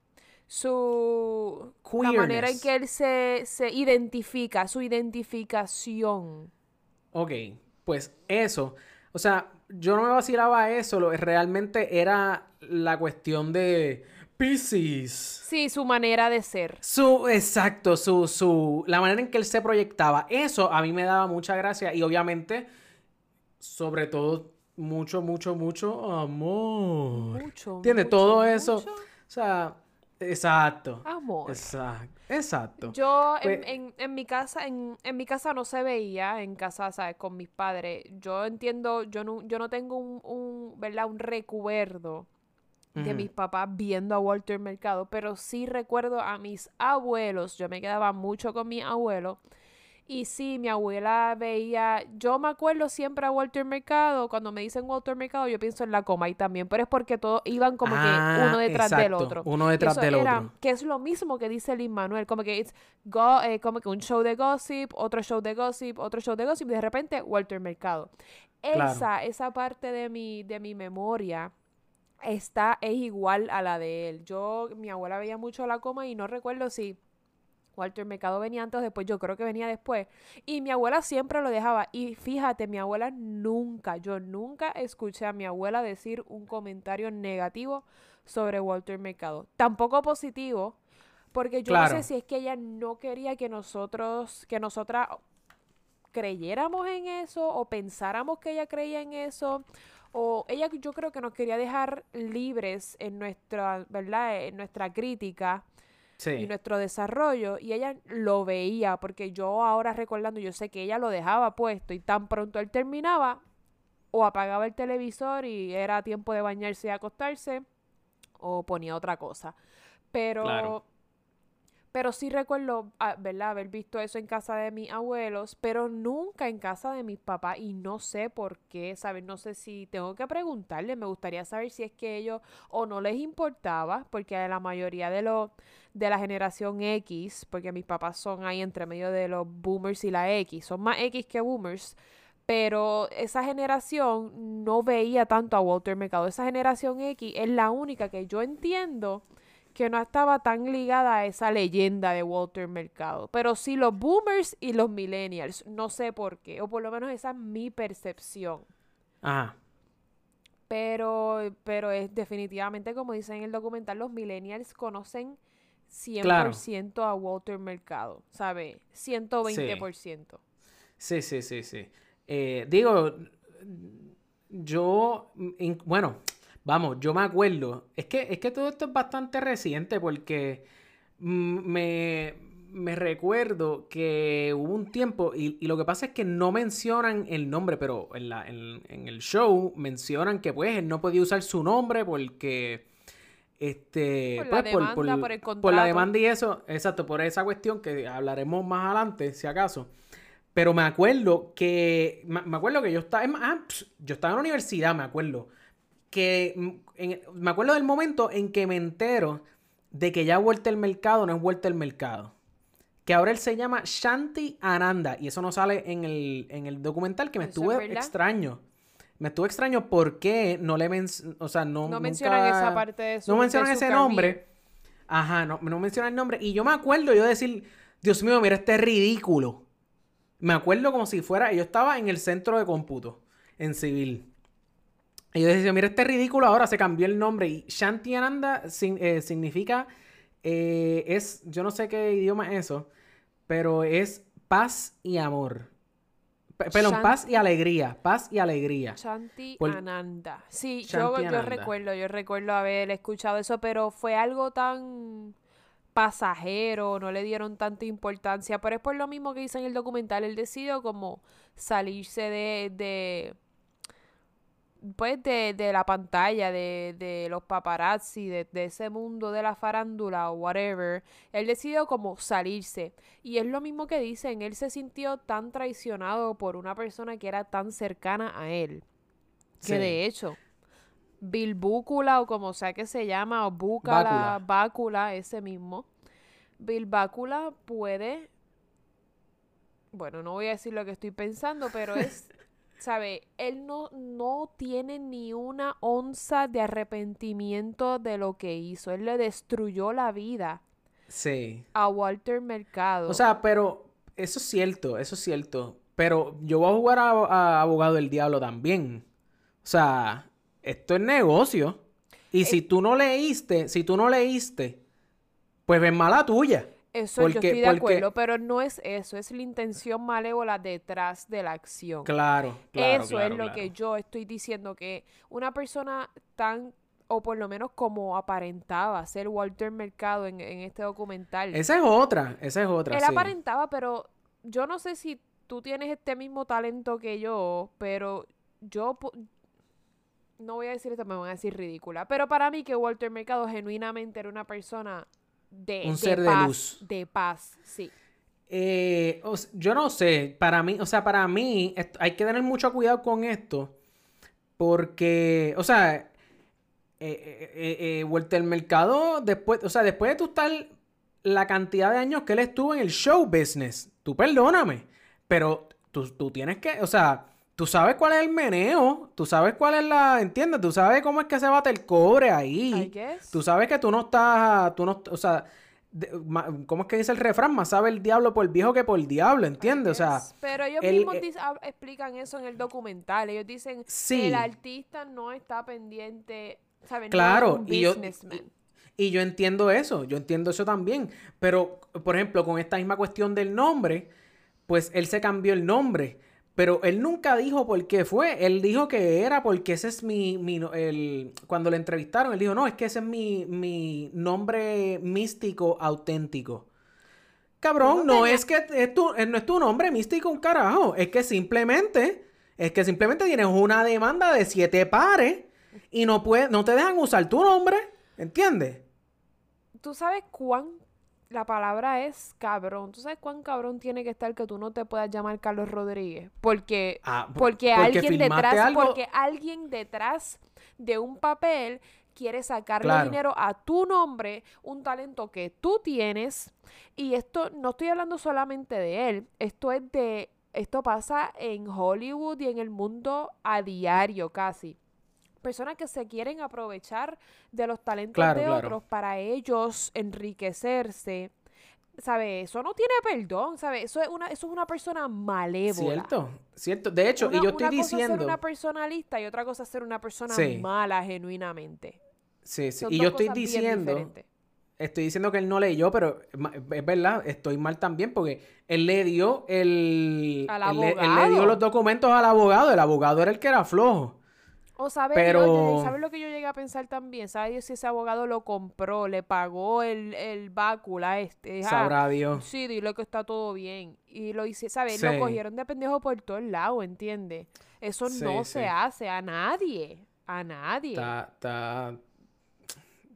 Su... La manera en Queerness. que él se, se identifica. Su identificación. Ok, pues eso. O sea, yo no me vacilaba eso. Lo, realmente era la cuestión de Pisces. Sí, su manera de ser. Su, exacto, su, su, la manera en que él se proyectaba. Eso a mí me daba mucha gracia y obviamente, sobre todo, mucho, mucho, mucho amor. Mucho. Mucho, Todo eso. mucho O sea, exacto. Amor. Exacto. Exacto. Yo en, Pues- en, en mi casa, en, en mi casa no se veía, en casa, ¿sabes? Con mis padres. Yo entiendo, yo no, yo no tengo un, un, ¿verdad? Un recuerdo de mis papás viendo a Walter Mercado, pero sí recuerdo a mis abuelos. Yo me quedaba mucho con mi abuelo. Y sí, mi abuela veía, yo me acuerdo siempre a Walter Mercado, cuando me dicen Walter Mercado, yo pienso en la coma y también, pero es porque todos iban como Ah, que uno detrás del otro. uno detrás del era- otro. Que es lo mismo que dice Lin Manuel, como que go- eh, como que un show de gossip, otro show de gossip, otro show de gossip, y de repente Walter Mercado. Claro. Esa, esa parte de mi, de mi memoria está, es igual a la de él. Yo, mi abuela veía mucho la coma y no recuerdo si Walter Mercado venía antes o después, yo creo que venía después. Y mi abuela siempre lo dejaba. Y fíjate, mi abuela nunca, yo nunca escuché a mi abuela decir un comentario negativo sobre Walter Mercado. Tampoco positivo, porque yo Claro. no sé si es que ella no quería que nosotros, que nosotras creyéramos en eso o pensáramos que ella creía en eso o ella yo creo que nos quería dejar libres en nuestra, ¿verdad? En nuestra crítica y nuestro desarrollo y ella lo veía porque yo ahora recordando yo sé que ella lo dejaba puesto y tan pronto él terminaba o apagaba el televisor y era tiempo de bañarse y acostarse o ponía otra cosa pero Claro. Pero sí recuerdo ah, verdad haber visto eso en casa de mis abuelos pero nunca en casa de mis papás y no sé por qué sabes no sé si tengo que preguntarle me gustaría saber si es que ellos o no les importaba porque la mayoría de los de la generación X, porque mis papás son ahí entre medio de los boomers y la X, son más X que boomers, pero esa generación no veía tanto a Walter Mercado. Esa generación X es la única que yo entiendo que no estaba tan ligada a esa leyenda de Walter Mercado. Pero sí los boomers y los millennials, no sé por qué, o por lo menos esa es mi percepción. Ajá. Pero, pero es definitivamente, como dice en el documental, los millennials conocen 100% Claro. a Walter Mercado, ¿sabe? 120%. Sí, sí, sí, sí. Eh, digo, yo, in- bueno, vamos, yo me acuerdo. Es que, es que todo esto es bastante reciente porque mm, me, me recuerdo que hubo un tiempo, y, y lo que pasa es que no mencionan el nombre, pero en, la, en, en el show mencionan que pues él no podía usar su nombre porque... Este, Por la pues, demanda, por el por la demanda y eso, exacto, por esa cuestión que hablaremos más adelante, si acaso. Pero me acuerdo que. Me me acuerdo que yo estaba. ah, pss, yo estaba en la universidad, me acuerdo. Que. en- me acuerdo del momento en que me entero de que ya Vuelta el Mercado no es Vuelta el Mercado. Que ahora él se llama Shanti Ananda. Y eso no sale en el, en el documental, que me ¿Eso es estuvo verdad? extraño. Me estuvo extraño porque no le men o sea, no, No nunca- mencionan esa parte de su No mencionan ese nombre. Ajá, no, no mencionan el nombre. Y yo me acuerdo yo decir, Dios mío, mira este ridículo. Me acuerdo como si fuera, yo estaba en el centro de cómputo, en civil. Y yo decía, mira este ridículo ahora, se cambió el nombre. Y Shanti Ananda sin- eh, significa, eh, es, yo no sé qué idioma es eso, pero es paz y amor. Pe- Perdón, paz y alegría, paz y alegría. Chanti Por- Ananda. Sí, Shanti yo, yo Ananda. recuerdo, yo recuerdo haber escuchado eso, pero fue algo tan pasajero, no le dieron tanta importancia, pero es por lo mismo que dice en el documental, él decidió como salirse de, de pues de, de la pantalla, de, de los paparazzi, de, de ese mundo de la farándula o whatever, él decidió como salirse. Y es lo mismo que dicen, él se sintió tan traicionado por una persona que era tan cercana a él. Que Sí. de hecho, Bill Búcula o como sea que se llama, o Búcala, Bácula. Bácula, ese mismo. Bill Bácula puede, bueno, no voy a decir lo que estoy pensando, pero es, ¿sabe? Él no, no tiene ni una onza de arrepentimiento de lo que hizo. Él le destruyó la vida Sí. a Walter Mercado. O sea, pero eso es cierto, eso es cierto. Pero yo voy a jugar a, a abogado del diablo también. O sea, esto es negocio. Y si tú no leíste, si tú no leíste, pues ves mala tuya. Eso yo porque- estoy de porque- acuerdo, pero no es eso, es la intención malévola detrás de la acción. Claro, claro. Eso claro, es lo claro. que yo estoy diciendo, que una persona tan, o por lo menos como aparentaba ser Walter Mercado en, en este documental. Esa es otra, esa es otra. Él sí. aparentaba, pero yo no sé si tú tienes este mismo talento que yo, pero yo no voy a decir esto, me van a decir ridícula, pero para mí que Walter Mercado genuinamente era una persona de, Un de ser de luz. de paz, sí. Eh, o yo no sé, para mí, o sea, para mí hay que tener mucho cuidado con esto, porque, o sea, eh, eh, eh, eh, Walter Mercado, después, o sea, después de tú estar la cantidad de años que él estuvo en el show business, tú perdóname, pero tú, tú tienes que, o sea, tú sabes cuál es el meneo, tú sabes cuál es la, ¿entiendes? Tú sabes cómo es que se bate el cobre I ahí. Tú sabes que tú no estás, tú no, o sea, de- ma- ¿cómo es que dice el refrán? Más sabe el diablo por viejo que por diablo, ¿entiendes? O sea, pero ellos el- mismos eh, hab- explican eso en el documental. Ellos dicen Sí. el artista no está pendiente, ¿sabes? Claro, no y yo- y yo entiendo eso, yo entiendo eso también, pero, por ejemplo, con esta misma cuestión del nombre, pues él se cambió el nombre, pero él nunca dijo por qué fue, él dijo que era porque ese es mi, mi el, cuando le entrevistaron, él dijo, no, es que ese es mi, mi nombre místico auténtico. Cabrón, No es que es tu, eh, no es tu nombre místico un carajo, es que simplemente, es que simplemente tienes una demanda de siete pares y no puede, no te dejan usar tu nombre, ¿entiendes? Tú sabes cuán la palabra es cabrón. Tú sabes cuán cabrón tiene que estar que tú no te puedas llamar Carlos Rodríguez. Porque, Ah, po- porque, porque alguien detrás, algo- porque alguien detrás de un papel quiere sacarle Claro. dinero a tu nombre, un talento que tú tienes. Y esto no estoy hablando solamente de él. Esto es de. Esto pasa en Hollywood y en el mundo a diario casi. Personas que se quieren aprovechar de los talentos Claro, de claro. otros para ellos enriquecerse. ¿Sabe? Eso no tiene perdón, ¿sabe? Eso es una, eso es una persona malévola. Cierto, cierto. De hecho, Una- y yo estoy una cosa es ser diciendo. una persona lista y otra cosa es ser una persona Sí. mala genuinamente. Sí, sí. Son Y yo estoy diciendo. Estoy diciendo que él no leyó, pero es verdad, estoy mal también porque él le dio el. Al él, le, él le abogado. dio los documentos al abogado. El abogado era el que era flojo. O sabe Pero- Dios, ¿sabes lo que yo llegué a pensar también? ¿Sabe Dios si ese abogado lo compró, le pagó el, el bácula este? Ah, Sabrá Dios. Sí, dile que está todo bien. Y lo hice, ¿sabes? Sí. Lo cogieron de pendejo por todos lados, ¿entiendes? Eso Sí, no sí. se hace a nadie. A nadie. Está, está.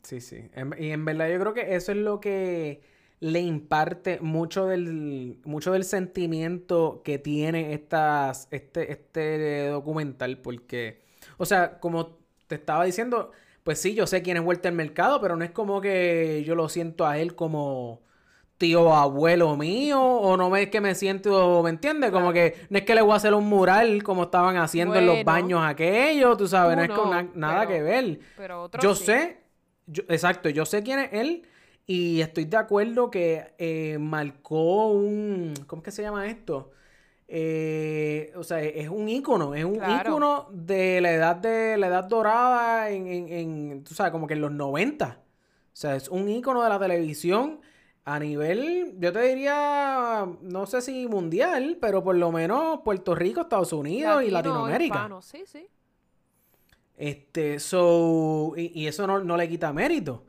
Sí, sí. En- y en verdad yo creo que eso es lo que le imparte mucho del, mucho del sentimiento que tiene estas, este, este documental. Porque, o sea, como te estaba diciendo, pues sí, yo sé quién es Walter Mercado, pero no es como que yo lo siento a él como tío abuelo mío, o no es que me siento, ¿me entiendes? Como que no es que le voy a hacer un mural como estaban haciendo en los baños aquellos, tú sabes, no es con no, na- nada pero- que ver. Pero otros Yo sí. sé, yo- exacto, yo sé quién es él y estoy de acuerdo que eh, marcó un, ¿cómo es que se llama esto? Eh, o sea, es un ícono, es un Claro. ícono de la edad de la edad dorada en, en, en, tú sabes, como que en los 90. O sea, es un ícono de la televisión a nivel, yo te diría, no sé si mundial, pero por lo menos Puerto Rico, Estados Unidos y Latino, Latinoamérica. hispano, Sí, sí. Este, so, y, y eso no, no le quita mérito.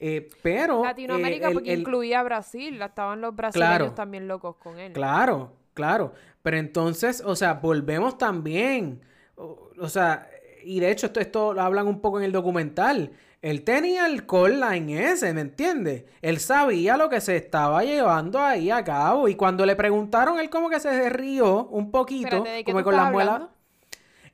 Eh, pero. Latinoamérica eh, el- porque el- incluía a Brasil, estaban los brasileños Claro. también locos con él. Claro, claro. Pero entonces, o sea, volvemos también. O, o sea, y de hecho, esto, esto lo hablan un poco en el documental. Él tenía el line ese, ¿me entiendes? Él sabía lo que se estaba llevando ahí a cabo. Y cuando le preguntaron, él como que se rió un poquito, Espérate, ¿de qué como con muelas. hablando?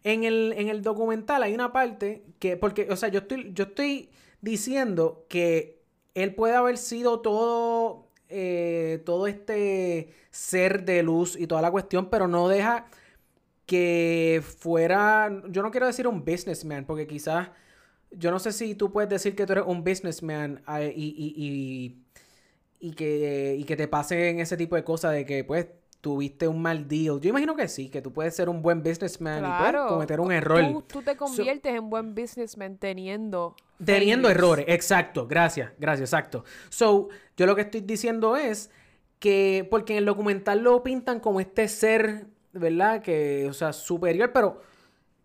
En el, en el documental hay una parte que, porque, o sea, yo estoy, yo estoy diciendo que él puede haber sido todo, eh, todo este ser de luz y toda la cuestión, pero no deja que fuera, yo no quiero decir un businessman, porque quizás, yo no sé si tú puedes decir que tú eres un businessman eh, y, y, y, y que, y que te pasen ese tipo de cosas de que, pues, tuviste un mal deal. Yo imagino que sí, que tú puedes ser un buen businessman y pues, cometer un error. Tú, tú te conviertes en buen businessman teniendo. Teniendo failures. errores, exacto, gracias, gracias, exacto. So, yo lo que estoy diciendo es que, porque en el documental lo pintan como este ser, ¿verdad? Que, o sea, superior, pero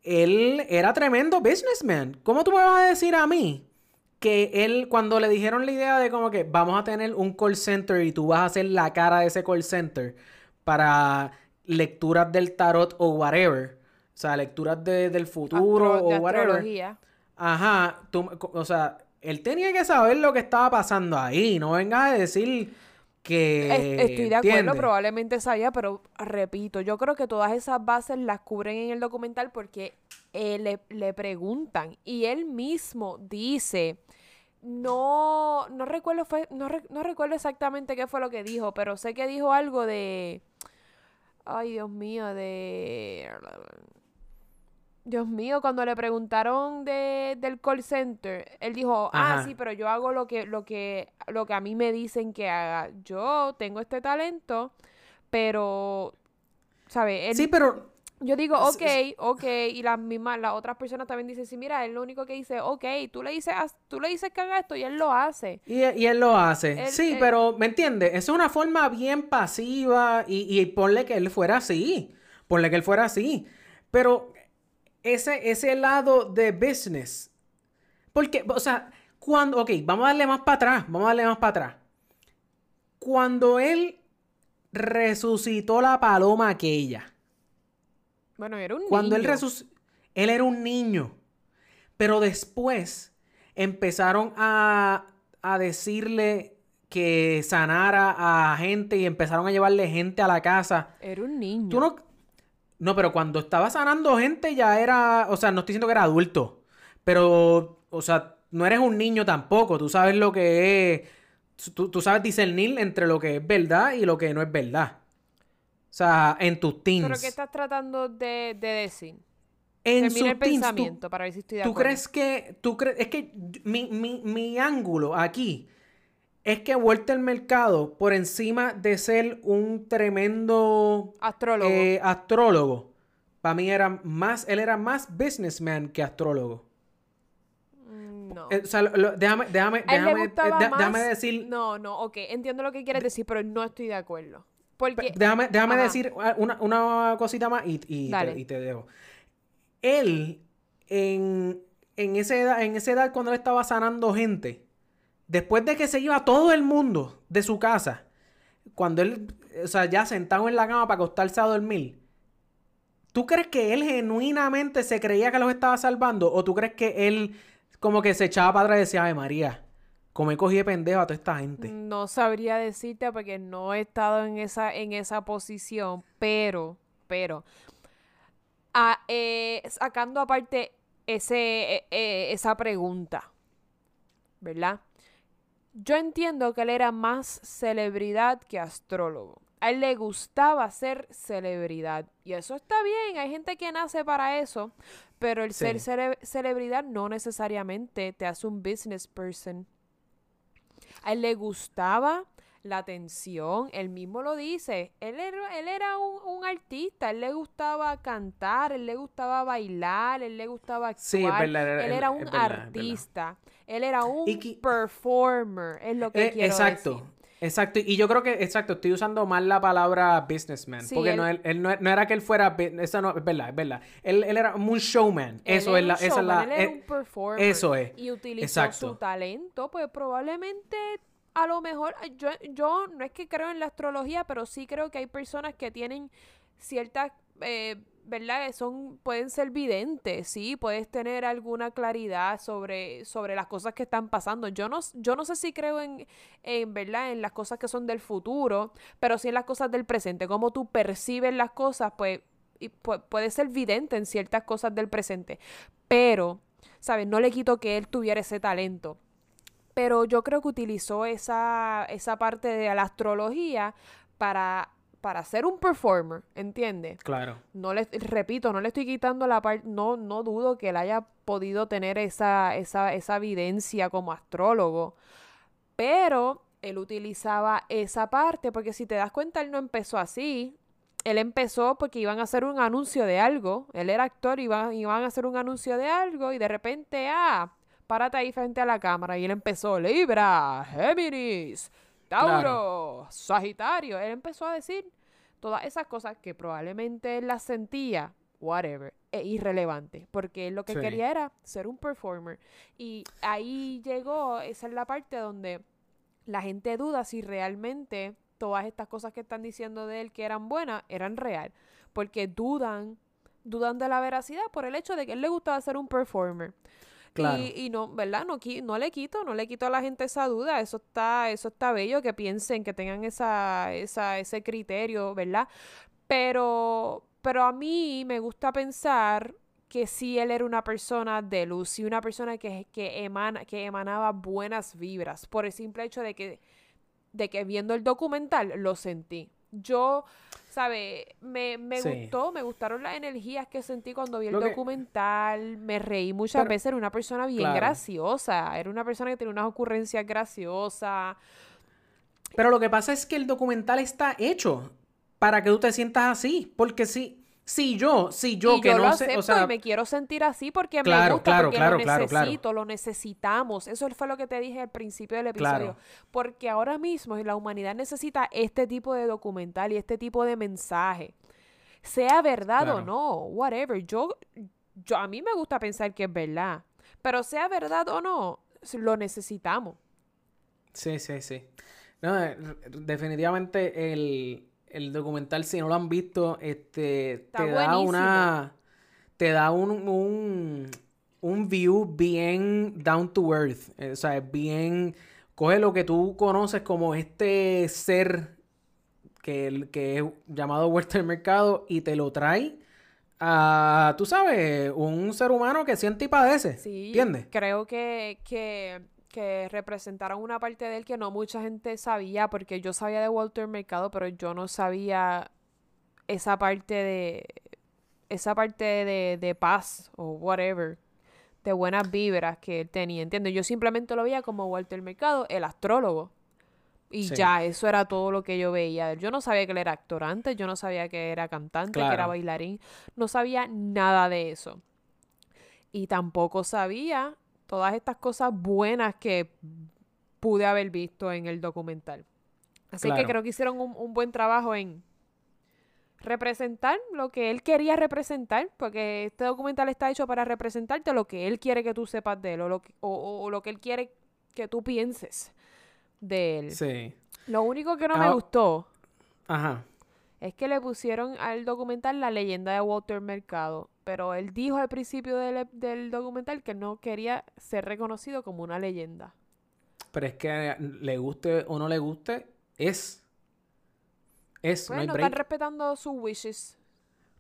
él era tremendo businessman. ¿Cómo tú me vas a decir a mí que él, cuando le dijeron la idea de como que vamos a tener un call center y tú vas a hacer la cara de ese call center para lecturas del tarot o whatever, o sea, lecturas de- del futuro Astro- de o whatever. astrología. Ajá, tú, o sea, él tenía que saber lo que estaba pasando ahí, no vengas a decir que... Es- Estoy de acuerdo, ¿entiendes? probablemente sabía, pero repito, yo creo que todas esas bases las cubren en el documental porque eh, le, le preguntan y él mismo dice, no, no recuerdo fue, no, re- no recuerdo exactamente qué fue lo que dijo, pero sé que dijo algo de, ay Dios mío, de, Dios mío, cuando le preguntaron de, del call center, él dijo, ah, Ajá. sí, pero yo hago lo que, lo que, lo que a mí me dicen que haga. Yo tengo este talento, pero, ¿sabes? Sí, pero... yo digo, ok, ok, y las mismas, las otras personas también dicen, sí, mira, él lo único que dice, ok, tú le dices, tú le dices que haga esto y él lo hace. Y, y él lo hace. Él- sí, él- pero, ¿me entiendes? Es una forma bien pasiva y, y ponle que él fuera así. Ponle que él fuera así. Pero ese, ese lado de business. Porque, o sea, cuando... Ok, vamos a darle más para atrás. Vamos a darle más para atrás. Cuando él resucitó la paloma aquella. Bueno, era un Cuando él niño. resucitó, él era un niño. Pero después empezaron a, a decirle que sanara a gente y empezaron a llevarle gente a la casa. Era un niño. Tú no. No, pero cuando estaba sanando gente ya era. O sea, no estoy diciendo que era adulto. Pero, o sea, no eres un niño tampoco. Tú sabes lo que es. Tú, tú sabes discernir entre lo que es verdad y lo que no es verdad. O sea, en tus teens. ¿Pero qué estás tratando de, de decir? En Termina el teens, tú- pensamiento para ver si estoy de ¿Tú acuerdo. crees que, tú crees, es que mi, mi, mi ángulo aquí es que Walter Mercado, por encima de ser un tremendo Astrólogo. eh, astrólogo, para mí era más, él era más businessman que astrólogo. Mm, no. Eh, o sea, lo- lo- déjame, déjame, déjame, eh, más... déjame decir, No, no, ok. Entiendo lo que quieres decir, pero no estoy de acuerdo. Porque... déjame, déjame Ajá. decir una, una cosita más y, y te, y te dejo. Él, en, en, esa edad, en esa edad cuando él estaba sanando gente, después de que se iba todo el mundo de su casa, cuando él, o sea, ya sentado en la cama para acostarse a dormir, ¿tú crees que él genuinamente se creía que los estaba salvando? ¿O tú crees que él como que se echaba para atrás y decía, ay María, como he cogido de pendejo a toda esta gente? No sabría decirte porque no he estado en esa, en esa posición, pero, pero, eh, sacando aparte ese, eh, eh, esa pregunta, ¿verdad? Yo entiendo que él era más celebridad que astrólogo. A él le gustaba ser celebridad. Y eso está bien, hay gente que nace para eso, pero el ser cele- celebridad no necesariamente te hace un business person. A él le gustaba la atención. Él mismo lo dice. Él era, él era un, un artista. Él le gustaba cantar, él le gustaba bailar, él le gustaba actuar. Sí, verdad, él él- era un verdad. artista. Él era un performer. Es lo que Eh, quiero exacto. decir. Exacto, y yo creo que, exacto, estoy usando mal la palabra businessman, Sí, porque él- no, él, él no, no era que él fuera, eso no, es verdad, es verdad, él, él era un showman, eso es la, esa es la, él era eh, un performer. eso es, Y utilizó exacto. su talento, pues probablemente a lo mejor, yo, yo no es que creo en la astrología, pero sí creo que hay personas que tienen ciertas, eh, ¿verdad? Son, pueden ser videntes, sí, puedes tener alguna claridad sobre, sobre las cosas que están pasando. Yo no, yo no sé si creo en, en, ¿verdad? En las cosas que son del futuro, pero sí en las cosas del presente. Cómo tú percibes las cosas, pues, y pu- puede ser vidente en ciertas cosas del presente. Pero, ¿sabes? No le quito que él tuviera ese talento. Pero yo creo que utilizó esa, esa parte de la astrología para, para ser un performer, ¿entiendes? claro, No le, repito, no le estoy quitando la parte, no, no dudo que él haya podido tener esa, esa, esa evidencia como astrólogo, pero él utilizaba esa parte, porque si te das cuenta, él no empezó así. Él empezó porque iban a hacer un anuncio de algo. Él era actor y iban, iban a hacer un anuncio de algo y de repente, ah, párate ahí frente a la cámara. Y él empezó, Libra, Géminis, Tauro, Sagitario. Él empezó a decir todas esas cosas que probablemente él las sentía, whatever, e irrelevante, porque él lo que Sí. quería era ser un performer. Y ahí llegó, esa es la parte donde la gente duda si realmente todas estas cosas que están diciendo de él que eran buenas eran real, porque dudan, dudan de la veracidad por el hecho de que él le gustaba ser un performer. Y, no, ¿verdad? No, no le quito, no le quito a la gente esa duda. Eso está, eso está bello que piensen, que tengan esa, esa, ese criterio, ¿verdad? Pero, pero a mí me gusta pensar que sí él era una persona de luz y una persona que, que, emana, que emanaba buenas vibras por el simple hecho de que, de que viendo el documental lo sentí. Yo, ¿sabe? Me, me Sí. gustó, me gustaron las energías que sentí cuando vi el Lo que- documental, me reí muchas Pero- veces, era una persona bien Claro. graciosa, era una persona que tenía unas ocurrencias graciosas. Pero lo que pasa es que el documental está hecho para que tú te sientas así. Porque si, si yo, si yo y que yo no lo sé, acepto o sea, y me quiero sentir así porque me gusta, claro, porque claro, lo necesito, lo necesitamos. Eso fue lo que te dije al principio del episodio. Porque ahora mismo la humanidad necesita este tipo de documental y este tipo de mensaje. Sea verdad o no, whatever. Yo, yo, a mí me gusta pensar que es verdad. Pero sea verdad o no, lo necesitamos. Sí, sí, sí. No, eh, definitivamente el, el documental, si no lo han visto, este, Está te da una, te da un, un, un view bien down to earth. eh, O sea, es bien, coge lo que tú conoces como este ser que, que es llamado Walter Mercado y te lo trae a, tú sabes, un ser humano que siente y padece. Sí, ¿Entiendes? creo que, que, que representaron una parte de él que no mucha gente sabía, porque yo sabía de Walter Mercado, pero yo no sabía esa parte de esa parte de, de paz o whatever, de buenas vibras que él tenía, ¿entiendes? Yo simplemente lo veía como Walter Mercado, el astrólogo. Y Sí. ya, eso era todo lo que yo veía de él. Yo no sabía que él era actor antes, yo no sabía que era cantante, que era bailarín, no sabía nada de eso. Y tampoco sabía todas estas cosas buenas que pude haber visto en el documental. Así que creo que hicieron un, un buen trabajo en representar lo que él quería representar, porque este documental está hecho para representarte lo que él quiere que tú sepas de él, o lo que, o- o- o lo que él quiere que tú pienses de él. Sí. Lo único que no me gustó Ajá. Es que le pusieron al documental la leyenda de Walter Mercado, pero él dijo al principio del, del documental que no quería ser reconocido como una leyenda. Pero es que le guste o no le guste, es. Es, no Pues no están respetando sus wishes.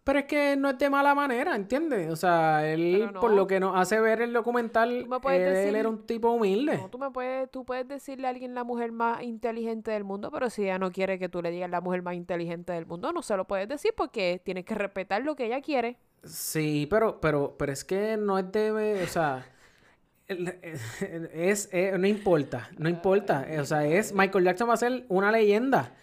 Pero es que no es de mala manera, ¿entiendes? O sea, él, por lo que nos hace ver el documental, él decir- era un tipo humilde. No, tú me puedes, tú puedes decirle a alguien la mujer más inteligente del mundo, pero si ella no quiere que tú le digas la mujer más inteligente del mundo, no se lo puedes decir porque tienes que respetar lo que ella quiere. Sí, pero, pero, pero es que no es de, o sea, es, eh, no importa, no importa. O sea, es Michael Jackson va a ser una leyenda.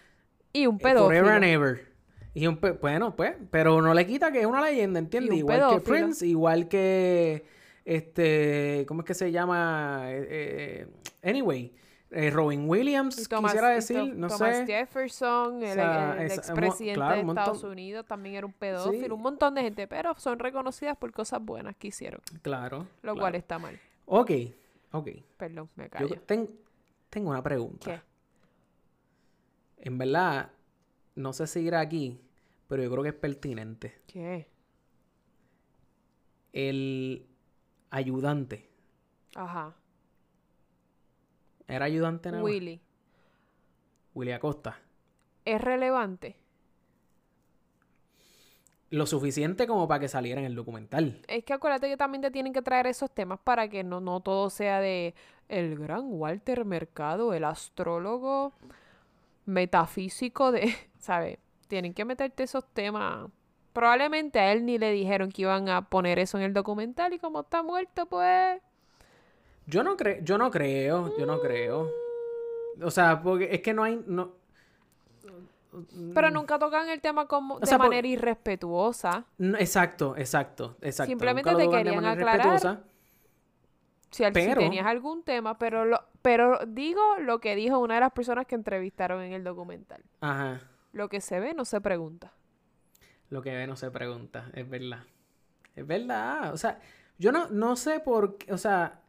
Y un eh, Forever and ever. Y un pe- bueno, pues, pero no le quita que es una leyenda, ¿entiendes? Igual que. Prince, igual que este, ¿cómo es que se llama? Eh, eh, anyway, eh, Robin Williams, Thomas- quisiera decir, To- no Thomas sé. Jefferson, el, sea, el es- expresidente claro, de montón- Estados Unidos, también era un pedófilo. Sí. Un montón de gente, pero son reconocidas por cosas buenas que hicieron, Claro. lo claro. cual está mal. Ok, ok. Perdón, me Yo callo. ten- tengo una pregunta. ¿Qué? En verdad, no sé si irá aquí, pero yo creo que es pertinente. ¿Qué? El ayudante. Ajá. ¿Era ayudante nada más? Willy. Willy Acosta. ¿Es relevante? Lo suficiente como para que saliera en el documental. Es que acuérdate que también te tienen que traer esos temas para que no, no todo sea de el gran Walter Mercado, el astrólogo metafísico de, ¿sabes? Tienen que meterte esos temas. Probablemente a él ni le dijeron que iban a poner eso en el documental y como está muerto, pues... Yo no creo, yo no creo, yo no creo. O sea, porque es que no hay, no, Pero nunca tocan el tema como de Mm. por- manera irrespetuosa. exacto, exacto, exacto. Simplemente te querían aclarar. Si, si tenías algún tema, pero, lo, pero digo lo que dijo una de las personas que entrevistaron en el documental. Ajá. Lo que se ve no se pregunta. Lo que ve no se pregunta, es verdad. Es verdad. O sea, yo no, no sé por qué, o sea,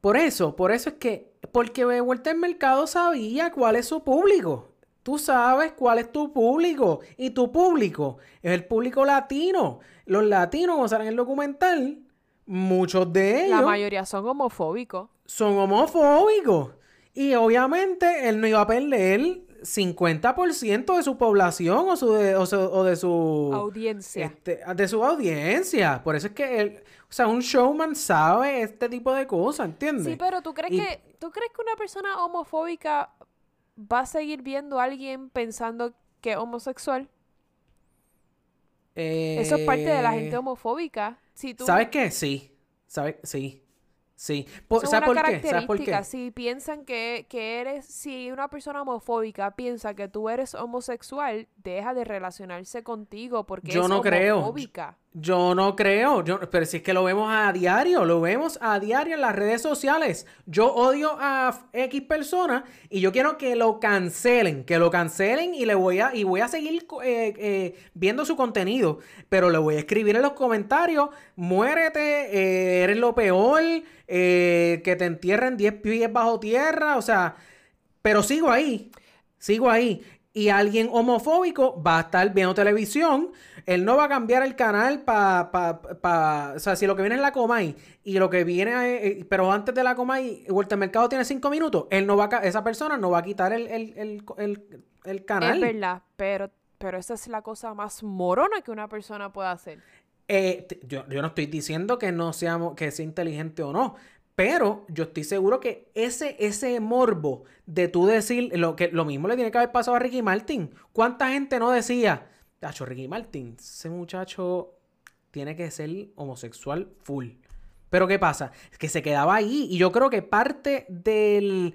por eso, por eso es que, porque Vuelta al Mercado sabía cuál es su público. Tú sabes cuál es tu público. Y tu público es el público latino. Los latinos, como salen en el documental, muchos de ellos La mayoría son homofóbicos. son homofóbicos. Y obviamente él no iba a perder 50% de su población o, su de, o, su- o de su Audiencia. este, de su audiencia. Por eso es que él, o sea, un showman sabe este tipo de cosas, ¿entiendes? Sí, pero ¿tú crees, Y- que, ¿tú crees que una persona homofóbica va a seguir viendo a alguien pensando que es homosexual? Eso es parte de la gente Eh, homofóbica. Si tú, ¿Sabes qué? Sí. ¿Sabes? Sí. Sí. Por- ¿Sabes por qué? ¿Sabes por qué? Si piensan que, que eres, si una persona homofóbica piensa que tú eres homosexual, deja de relacionarse contigo porque Yo es no creo. homofóbica. Yo no creo, yo, pero si es que lo vemos a diario, lo vemos a diario en las redes sociales. Yo odio a X persona y yo quiero que lo cancelen, que lo cancelen y le voy a y voy a seguir eh, eh, viendo su contenido, pero le voy a escribir en los comentarios, muérete, eh, eres lo peor, eh, que te entierren 10 pies bajo tierra, o sea, pero sigo ahí, sigo ahí. Y alguien homofóbico va a estar viendo televisión. Él no va a cambiar el canal para... Pa, pa- o sea, si lo que viene es la Comay y lo que viene... eh, pero antes de la Comay, Vuelta al Mercado tiene cinco minutos. Él no va a, esa persona no va a quitar el, el, el, el- el canal. Es verdad, pero, pero esa es la cosa más morona que una persona puede hacer. Eh, yo, yo no estoy diciendo que no seamos, que sea inteligente o no, pero yo estoy seguro que ese, ese morbo de tú decir lo que lo mismo le tiene que haber pasado a Ricky Martin. ¿Cuánta gente no decía, Tacho, Ricky Martin, ese muchacho tiene que ser homosexual full? Pero ¿qué pasa? Es que se quedaba ahí y yo creo que parte del,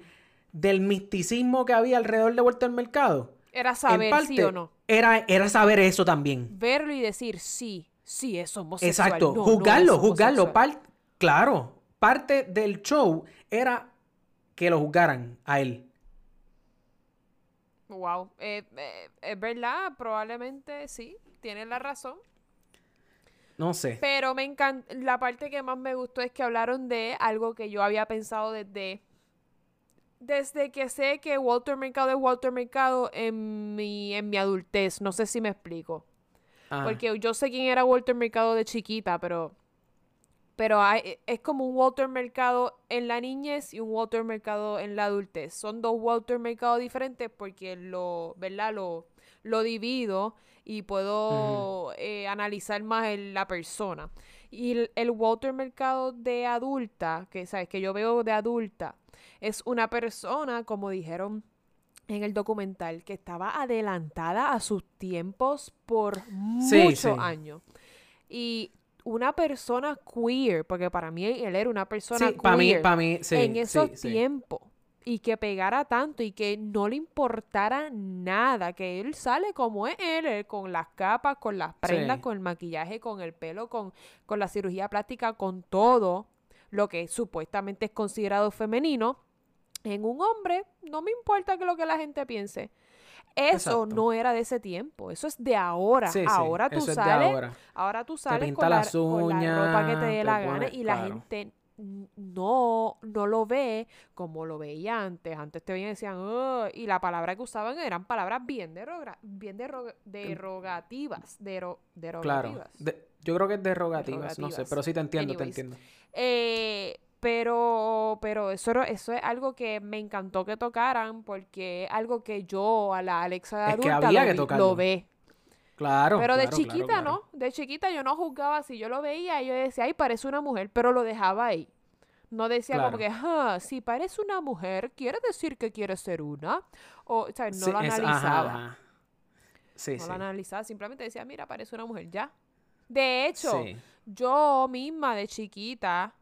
del misticismo que había alrededor de Vuelta al Mercado, Era saber parte, sí o no. era, era saber eso también. Verlo y decir sí, sí es homosexual. Exacto, no, no juzgarlo, es juzgarlo. par- claro, parte del show era que lo juzgaran a él. Wow, eh, eh, es verdad, probablemente sí, tienes la razón. No sé. Pero me encanta, la parte que más me gustó es que hablaron de algo que yo había pensado desde, desde que sé que Walter Mercado es Walter Mercado en mi, en mi adultez. No sé si me explico. Ah, Porque yo sé quién era Walter Mercado de chiquita, pero, pero hay- es como un Walter Mercado en la niñez y un Walter Mercado en la adultez. Son dos Walter Mercado diferentes porque lo, ¿verdad? Lo, lo divido y puedo eh, analizar más el- la persona. Y el, el Walter Mercado de adulta, que sabes que yo veo de adulta, es una persona, como dijeron en el documental, que estaba adelantada a sus tiempos por Sí, muchos sí. años. Y una persona queer, porque para mí él era una persona Sí, queer mí, para mí, sí. en esos tiempos y que pegara tanto y que no le importara nada, que él sale como es él, él con las capas, con las prendas, con el maquillaje, con el pelo, con, con la cirugía plástica, con todo lo que supuestamente es considerado femenino. En un hombre, no me importa que lo que la gente piense. Eso Exacto. no era de ese tiempo, eso es de ahora. Sí, sí, ahora tú de sales, ahora. ahora tú sales pinta con la, las con la ropa que te dé uñas, la gana y la claro. gente no, no lo ve como lo veía antes. Antes te veían y decían, "Ugh", y la palabra que usaban eran palabras bien, deroga- bien derog- derogativas. dero- Claro. derogativas. De- yo creo que es derogativas, no sé, pero sí te entiendo, Anyways. te entiendo. Eh, pero, pero eso, eso es algo que me encantó que tocaran porque es algo que yo a la Alexa de Es que adulta lo, ve. Claro. Pero de chiquita, claro, claro. ¿no? De chiquita yo no juzgaba. Si yo lo veía, yo decía, ay, parece una mujer, pero lo dejaba ahí. No decía como que, ah, si parece una mujer, quiere decir que quiere ser una. O, o sea, no Sí, lo es- ajá, analizaba. ajá. Sí, no sí. lo analizaba, simplemente decía, mira, parece una mujer, ya. De hecho, yo misma de chiquita,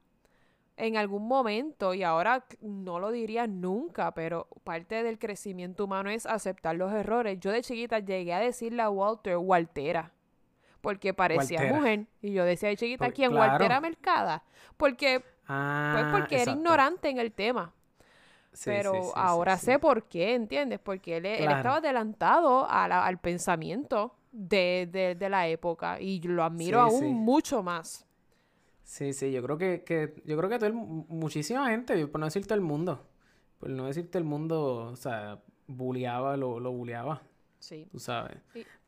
en algún momento, y ahora no lo diría nunca, pero parte del crecimiento humano es aceptar los errores. Yo de chiquita llegué a decirle a Walter, Waltera, porque parecía Waltera. mujer. Y yo decía de chiquita, ¿quién? claro. Waltera Mercada. Porque, pues Ah, porque era ignorante en el tema. Sí, pero sí, sí, sí, ahora sé por qué, ¿entiendes? Porque él, estaba adelantado a la- al pensamiento de, de- de la época y lo admiro aún mucho más. Sí, sí, yo creo que, que yo creo que todo el- muchísima gente, por no decir todo el mundo, por no decir todo el mundo, o sea, bulleaba, lo, lo bulleaba, Sí. tú sabes.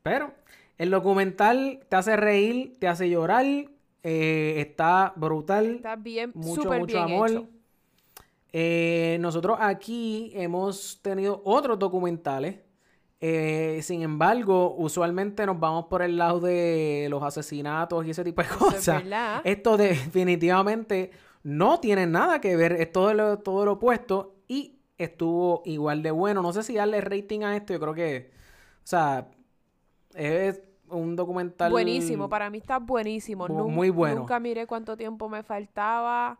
Pero el documental te hace reír, te hace llorar, eh, está brutal, Está bien, mucho, mucho bien amor. hecho. Eh, nosotros aquí hemos tenido otros documentales. Eh, sin embargo, usualmente nos vamos por el lado de los asesinatos y ese tipo de es cosas. Esto definitivamente no tiene nada que ver, es todo lo, todo lo opuesto y estuvo igual de bueno. No sé si darle rating a esto, yo creo que, o sea, es un documental... Buenísimo, para mí está buenísimo. bu- muy bueno. Nunca miré cuánto tiempo me faltaba.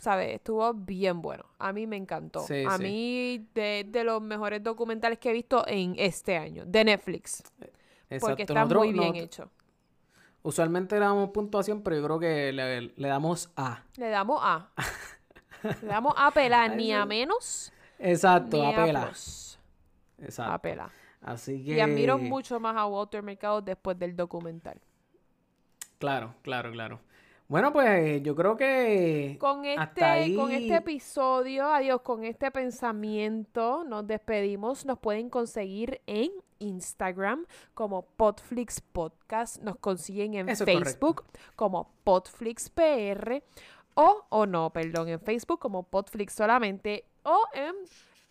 ¿Sabes? Estuvo bien bueno. A mí me encantó. Sí, a sí. mí, de, de los mejores documentales que he visto en este año, de Netflix. Porque Exacto, está nosotros- muy bien hecho. Usualmente le damos puntuación, pero yo creo que le, le damos A. Le damos A. Le damos A pelar, ni a menos, Exacto, ni a a pela. plus. Exacto. A pelar. Así que... Y admiro mucho más a Walter Mercado después del documental. Claro, claro, claro. Bueno, pues yo creo que Con hasta este, con ahí- este episodio, adiós, con este pensamiento, nos despedimos. Nos pueden conseguir en Instagram como Podflix Podcast. Nos consiguen en Eso. Facebook como Podflix PR. O, o no, perdón, en Facebook como Podflix solamente. O en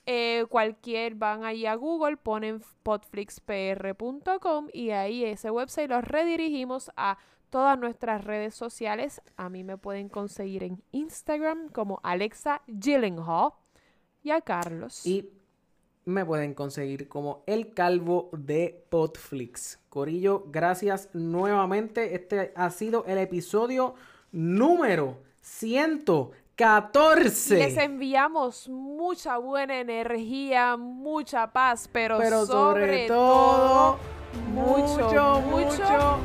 eh, cualquier, van ahí a Google, ponen podflixpr.com y ahí ese website los redirigimos a todas nuestras redes sociales. A mí me pueden conseguir en Instagram como Alexa Gyllenhaal y a Carlos. Y me pueden conseguir como el calvo de Podflix. Corillo, gracias nuevamente. Este ha sido el episodio número 114. Les enviamos mucha buena energía, mucha paz, pero, Pero sobre, sobre todo, todo, mucho, mucho, mucho